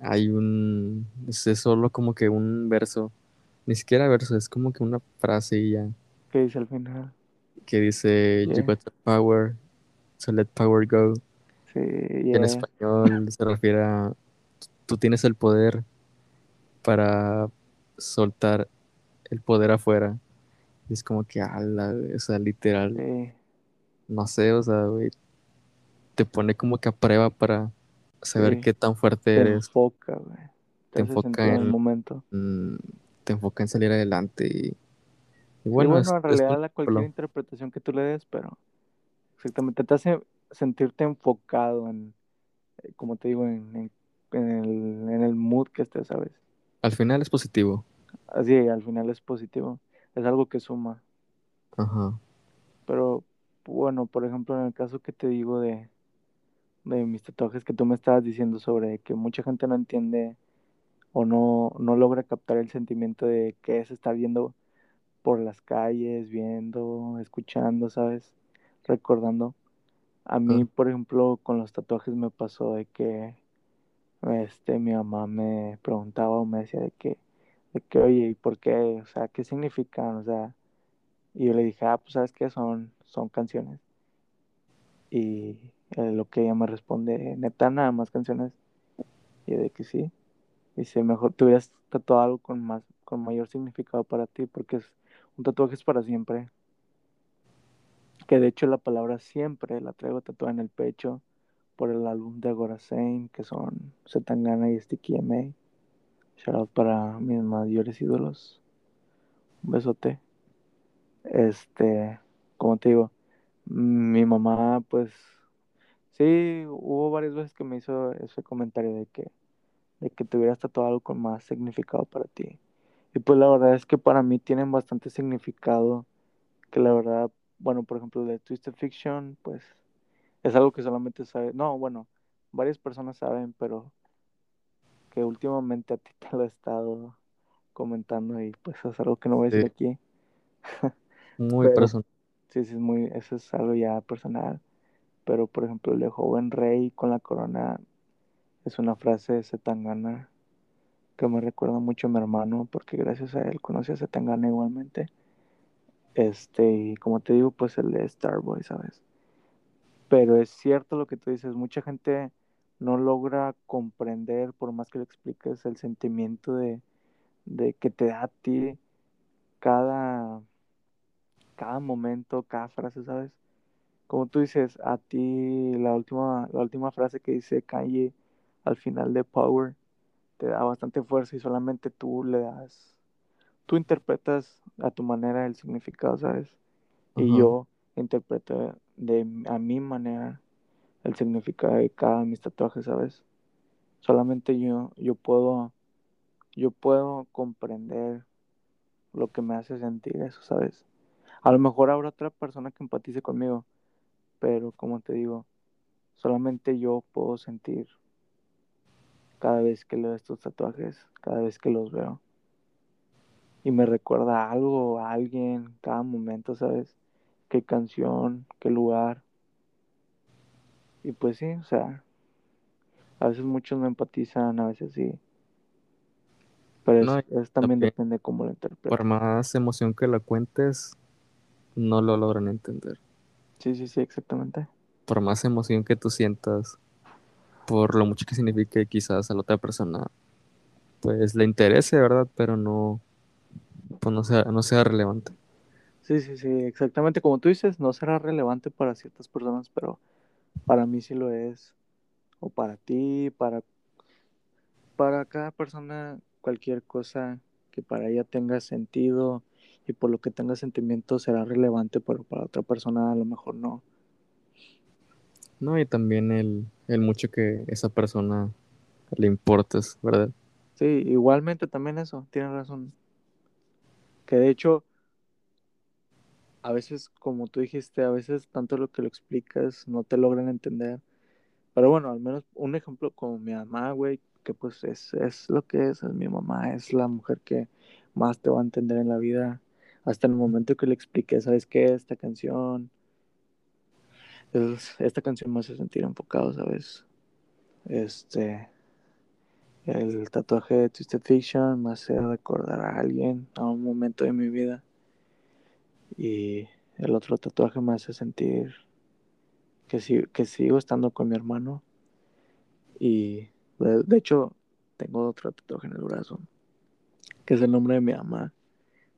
Hay un. Es solo como que un verso. Ni siquiera verso, es como que una frase y ya. ¿Qué dice al final? Que dice: Yeah. You got the power, so let power go. Sí, En español se refiere a. Tú tienes el poder para soltar el poder afuera. Y es como que, ala, o sea, literal. Sí. No sé, o sea, güey. Te pone como que a prueba para saber Sí. qué tan fuerte Te eres. enfoca, güey. Te enfoca en- el momento. Mm, te enfoca en salir adelante y, y Sí, bueno, bueno, es- en es realidad un la cualquier interpretación que tú le des, pero exactamente te hace sentirte enfocado en, eh, como te digo, en, en, en el, en el mood que estés, ¿sabes? Al final es positivo. Así al final es positivo, es algo que suma. Ajá. Pero bueno, por ejemplo, en el caso que te digo de, de mis tatuajes que tú me estabas diciendo sobre que mucha gente no entiende o no, no logra captar el sentimiento de que es estar viendo por las calles, viendo, escuchando, ¿sabes? Recordando. A mí, por ejemplo, con los tatuajes me pasó de que este, mi mamá me preguntaba o me decía de que, de que, oye, ¿y por qué? O sea, ¿qué significan? O sea, y yo le dije, ah, pues, ¿sabes qué? Son, son canciones. Y eh, lo que ella me responde, neta, nada más canciones. Y yo de que sí. Dice, mejor te hubieras tatuado algo con más, con mayor significado para ti, porque es, un tatuaje es para siempre. Que de hecho la palabra siempre la traigo tatuada en el pecho por el álbum de Agora Sane, que son Zetangana y Sticky MA. Shout out para mis mayores ídolos. Un besote. Este, como te digo, mi mamá, pues, sí, hubo varias veces que me hizo ese comentario de que, de que te hubieras tatuado algo con más significado para ti. Y pues la verdad es que para mí tienen bastante significado, que la verdad, bueno, por ejemplo, de Twisted Fiction, pues, es algo que solamente sabe, no, bueno, varias personas saben, pero que últimamente a ti te lo he estado comentando y pues es algo que no voy a decir Sí, aquí. muy Pero personal. sí, sí, es muy, eso es algo ya personal. Pero por ejemplo, el de joven rey con la corona es una frase de Zetangana que me recuerda mucho a mi hermano, porque gracias a él conocí a Zetangana igualmente. Este, y como te digo, pues el de Starboy, ¿sabes? Pero es cierto lo que tú dices, mucha gente no logra comprender, por más que le expliques, el sentimiento de, de que te da a ti cada, cada momento, cada frase, ¿sabes? Como tú dices, a ti la última, la última frase que dice Kanye al final de Power te da bastante fuerza y solamente tú le das, tú interpretas a tu manera el significado, ¿sabes? Y yo interpreto de, a mi manera el significado de cada de mis tatuajes, ¿sabes? Solamente yo, yo puedo, yo puedo comprender lo que me hace sentir eso, ¿sabes? A lo mejor habrá otra persona que empatice conmigo, pero como te digo, solamente yo puedo sentir cada vez que leo estos tatuajes, cada vez que los veo. Y me recuerda a algo, a alguien, cada momento, ¿sabes? Qué canción, qué lugar. Y pues sí, o sea, a veces muchos no empatizan, a veces sí. Pero No, es, también depende cómo lo por interpretes. más emoción que la cuentes, no lo logran entender. Sí, sí, sí, exactamente. Por más emoción que tú sientas, por lo mucho que signifique quizás a la otra persona, pues le interese, ¿verdad? Pero no, pues no sea, no sea relevante. Sí, sí, sí, exactamente como tú dices, no será relevante para ciertas personas, pero para mí sí lo es. O para ti, para, para cada persona, cualquier cosa que para ella tenga sentido y por lo que tenga sentimiento será relevante, pero para otra persona a lo mejor no. No, y también el, el mucho que esa persona le importes, ¿verdad? Sí, igualmente también eso, tienes razón. Que de hecho, a veces, como tú dijiste, a veces tanto lo que lo explicas no te logran entender. Pero bueno, al menos un ejemplo como mi mamá, güey, que pues es, es lo que es, es mi mamá, es la mujer que más te va a entender en la vida. Hasta el momento que le expliqué, ¿sabes qué? Esta canción, es, esta canción me hace sentir enfocado, ¿sabes? Este, el tatuaje de Twisted Fiction me hace recordar a alguien, a un momento de mi vida. Y el otro tatuaje me hace sentir que, si, que sigo estando con mi hermano. Y de, de hecho, tengo otro tatuaje en el brazo, que es el nombre de mi mamá,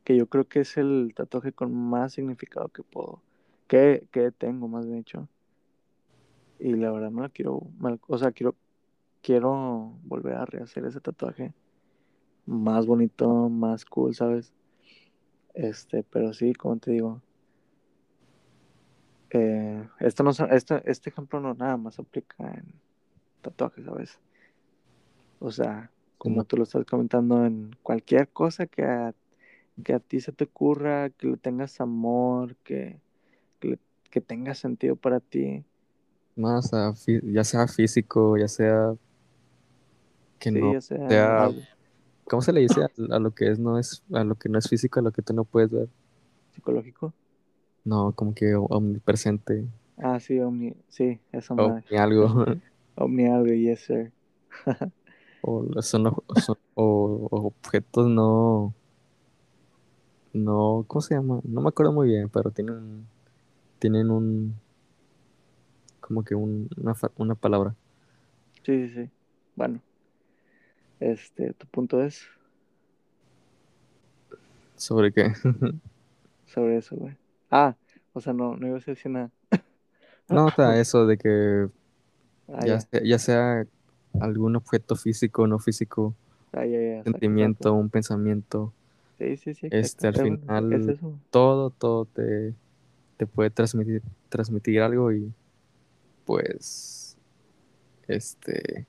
que yo creo que es el tatuaje con más significado que puedo, que, que tengo más bien hecho. Y la verdad me la quiero, o sea, quiero, quiero volver a rehacer ese tatuaje más bonito, más cool, ¿sabes? Este, pero sí, como te digo, eh, esto no, este, este ejemplo no nada más aplica en tatuajes, ¿sabes? O sea, como tú lo estás comentando en cualquier cosa que a, que a ti se te ocurra, que le tengas amor, que, que, le- que tenga sentido para ti. más a ya sea físico, ya sea que Sí, no sea sea, ¿cómo se le dice a, a lo que es no es, a lo que no es físico, a lo que tú no puedes ver? psicológico. No, como que omnipresente Ah, sí, omni, sí, esa o madre. ni algo. Omni algo, yes, sir. O son, o son- o- o objetos no, no, ¿cómo se llama? No me acuerdo muy bien, pero tienen, tienen un, como que un- una, una palabra. Sí, sí, sí. Bueno, este, tu punto es ¿Sobre qué? sobre eso, güey. Ah, o sea, no, no ibas a decir nada. No, sea, eso de que Ah, ya ya. sea, ya sea algún objeto físico o no físico, Ah, ya, sentimiento, un pensamiento. Sí, sí, sí, Este, al Es final, eso. todo, todo te, te puede transmitir, transmitir algo y pues, este,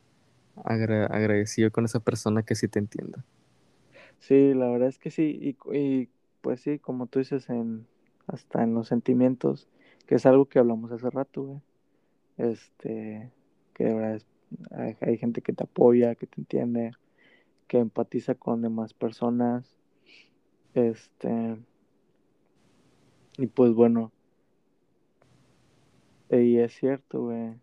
agra- agradecido con esa persona que sí te entienda. Sí, la verdad es que sí. Y, y pues sí, como tú dices, en, hasta en los sentimientos, que es algo que hablamos hace rato, güey. Este, que de verdad es- hay, hay gente que te apoya, que te entiende, que empatiza con demás personas. Este, y pues bueno, y es cierto, güey.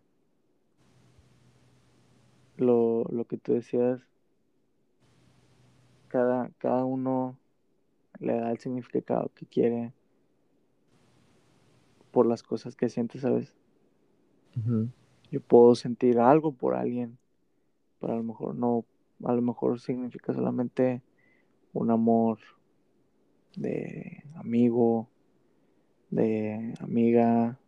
Lo, lo que tú decías, cada, cada uno le da el significado que quiere por las cosas que siente, ¿sabes? Yo puedo sentir algo por alguien, pero a lo mejor no, a lo mejor significa solamente un amor de amigo, de amiga,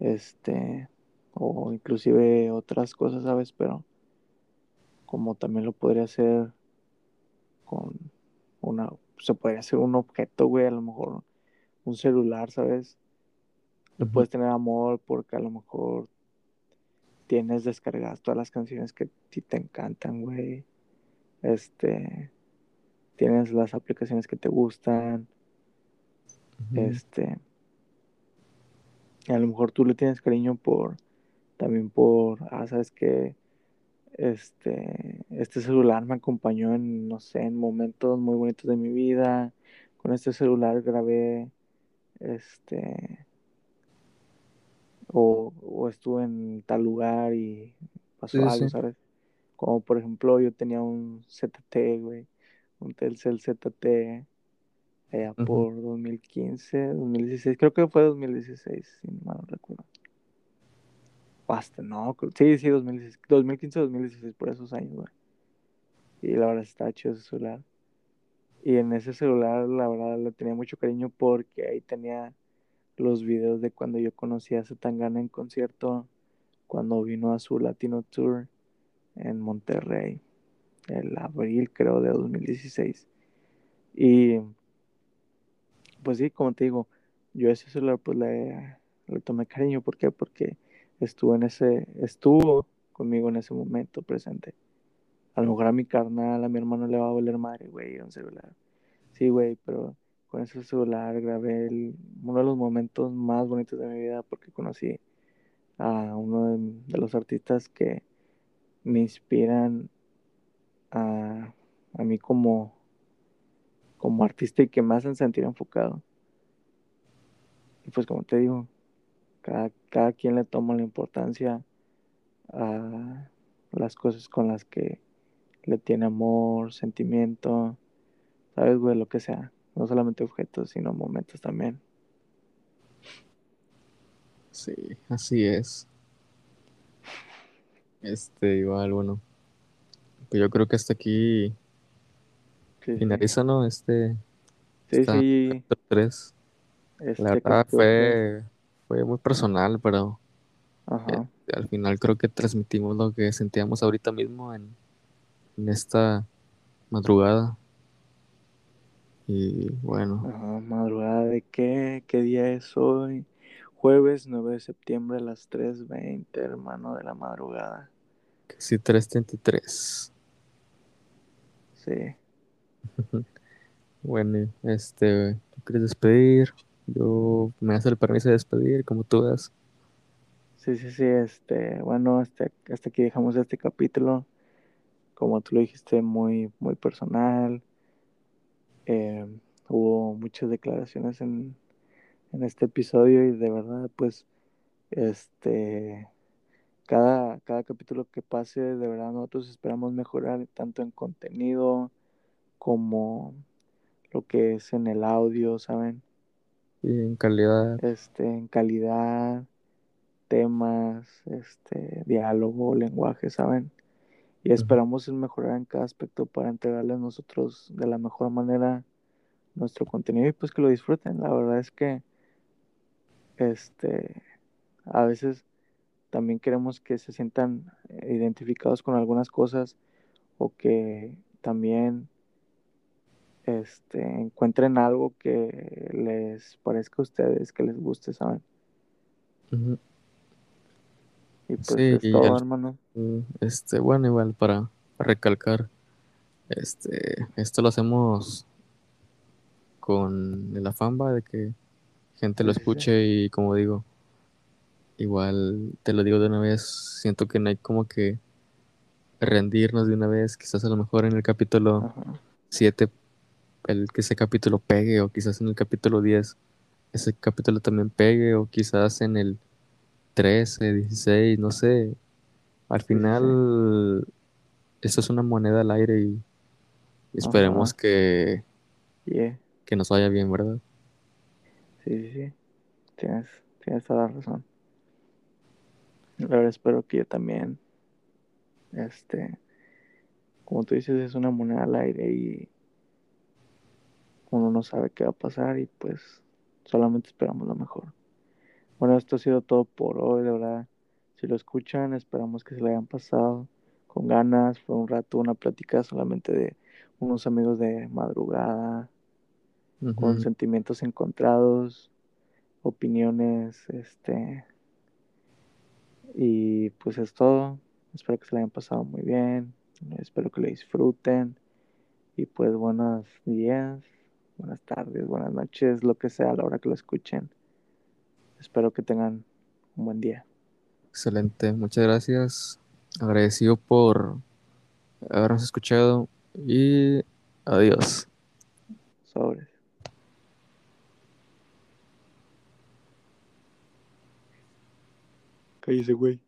este, o inclusive otras cosas, ¿sabes? Pero como también lo podría hacer con una, se podría hacer un objeto, güey, a lo mejor un celular, ¿sabes? Le puedes tener amor porque a lo mejor tienes descargadas todas las canciones que a ti te encantan, güey. Este, tienes las aplicaciones que te gustan, este, a lo mejor tú le tienes cariño por, también por, ah, sabes que, este, este celular me acompañó en, no sé, en momentos muy bonitos de mi vida, con este celular grabé, este, o, o estuve en tal lugar y pasó Sí, algo, sí. ¿sabes? Como por ejemplo yo tenía un ZT, güey, un Telcel ZT allá ujú, por 2015, 2016, creo que fue 2016, si mal no recuerdo. Hasta, no, sí, sí, 2016, 2015, 2016, por esos años, güey. Y la verdad está chido ese celular. Y en ese celular, la verdad, le tenía mucho cariño porque ahí tenía los videos de cuando yo conocí a Zetangana en concierto, cuando vino a su Latino Tour en Monterrey, el abril, creo, de 2016. Y pues sí, como te digo, yo ese celular pues le tomé cariño. ¿Por qué? Porque estuvo en ese, estuvo conmigo en ese momento presente. A lo mejor a mi carnal, a mi hermano le va a valer madre, güey, un celular. Sí, güey, pero con ese celular grabé uno de los momentos más bonitos de mi vida porque conocí a uno de, de los artistas que me inspiran a, a mí como, como artista y que me hacen sentir enfocado. Y pues como te digo, cada, cada quien le toma la importancia a las cosas con las que le tiene amor, sentimiento, sabes, güey, lo que sea. No solamente objetos, sino momentos también. Sí, así es. Este, igual, bueno, pues yo creo que hasta aquí Sí, sí. finaliza, ¿no? Este, Sí, sí, 3. La este verdad capítulo 3. fue, fue muy personal, pero este, al final creo que transmitimos lo que sentíamos ahorita mismo en, en esta madrugada. Y bueno, ajá, madrugada de qué, qué día es hoy. Jueves 9 de septiembre a las 3.20, hermano de la madrugada. casi 3.33. Sí. Bueno, este, ¿tú quieres despedir? Yo me das el permiso de despedir, como tú das. Sí, sí, sí, este, bueno, hasta, hasta aquí dejamos este capítulo. Como tú lo dijiste, muy, muy personal. Eh, hubo muchas declaraciones en, en este episodio y de verdad, pues, este, cada, cada capítulo que pase, de verdad nosotros esperamos mejorar tanto en contenido como lo que es en el audio, ¿saben? Y en calidad. Este, en calidad, temas, este, diálogo, lenguaje, ¿saben? Y esperamos en mejorar en cada aspecto para entregarles nosotros de la mejor manera nuestro contenido y pues que lo disfruten. La verdad es que este a veces también queremos que se sientan identificados con algunas cosas o que también este, encuentren algo que les parezca a ustedes, que les guste, ¿saben? Y pues Sí, es y todo, hermano. este, bueno, igual para recalcar, este, esto lo hacemos con el afán de que gente lo escuche y como digo, igual te lo digo de una vez, siento que no hay como que rendirnos de una vez, quizás a lo mejor en el capítulo Ajá. 7 el que ese capítulo pegue o quizás en el capítulo 10 ese capítulo también pegue o quizás en el 13, 16, no sé. Al sí, final esto es una moneda al aire y esperemos Ajá. que, Yeah. que nos vaya bien, ¿verdad? Sí, sí, sí. Tienes, tienes toda la razón. Verdad espero que yo también, este, como tú dices, es una moneda al aire y uno no sabe qué va a pasar y pues solamente esperamos lo mejor. Bueno, esto ha sido todo por hoy, de verdad. Si lo escuchan, esperamos que se lo hayan pasado con ganas. Fue un rato, una plática solamente de unos amigos de madrugada, con sentimientos encontrados, opiniones, este, y pues es todo. Espero que se lo hayan pasado muy bien. Espero que lo disfruten. Y pues buenos días, buenas tardes, buenas noches, lo que sea a la hora que lo escuchen. Espero que tengan un buen día. Excelente, muchas gracias. Agradecido por habernos escuchado y adiós. Sobres. Cállese, güey.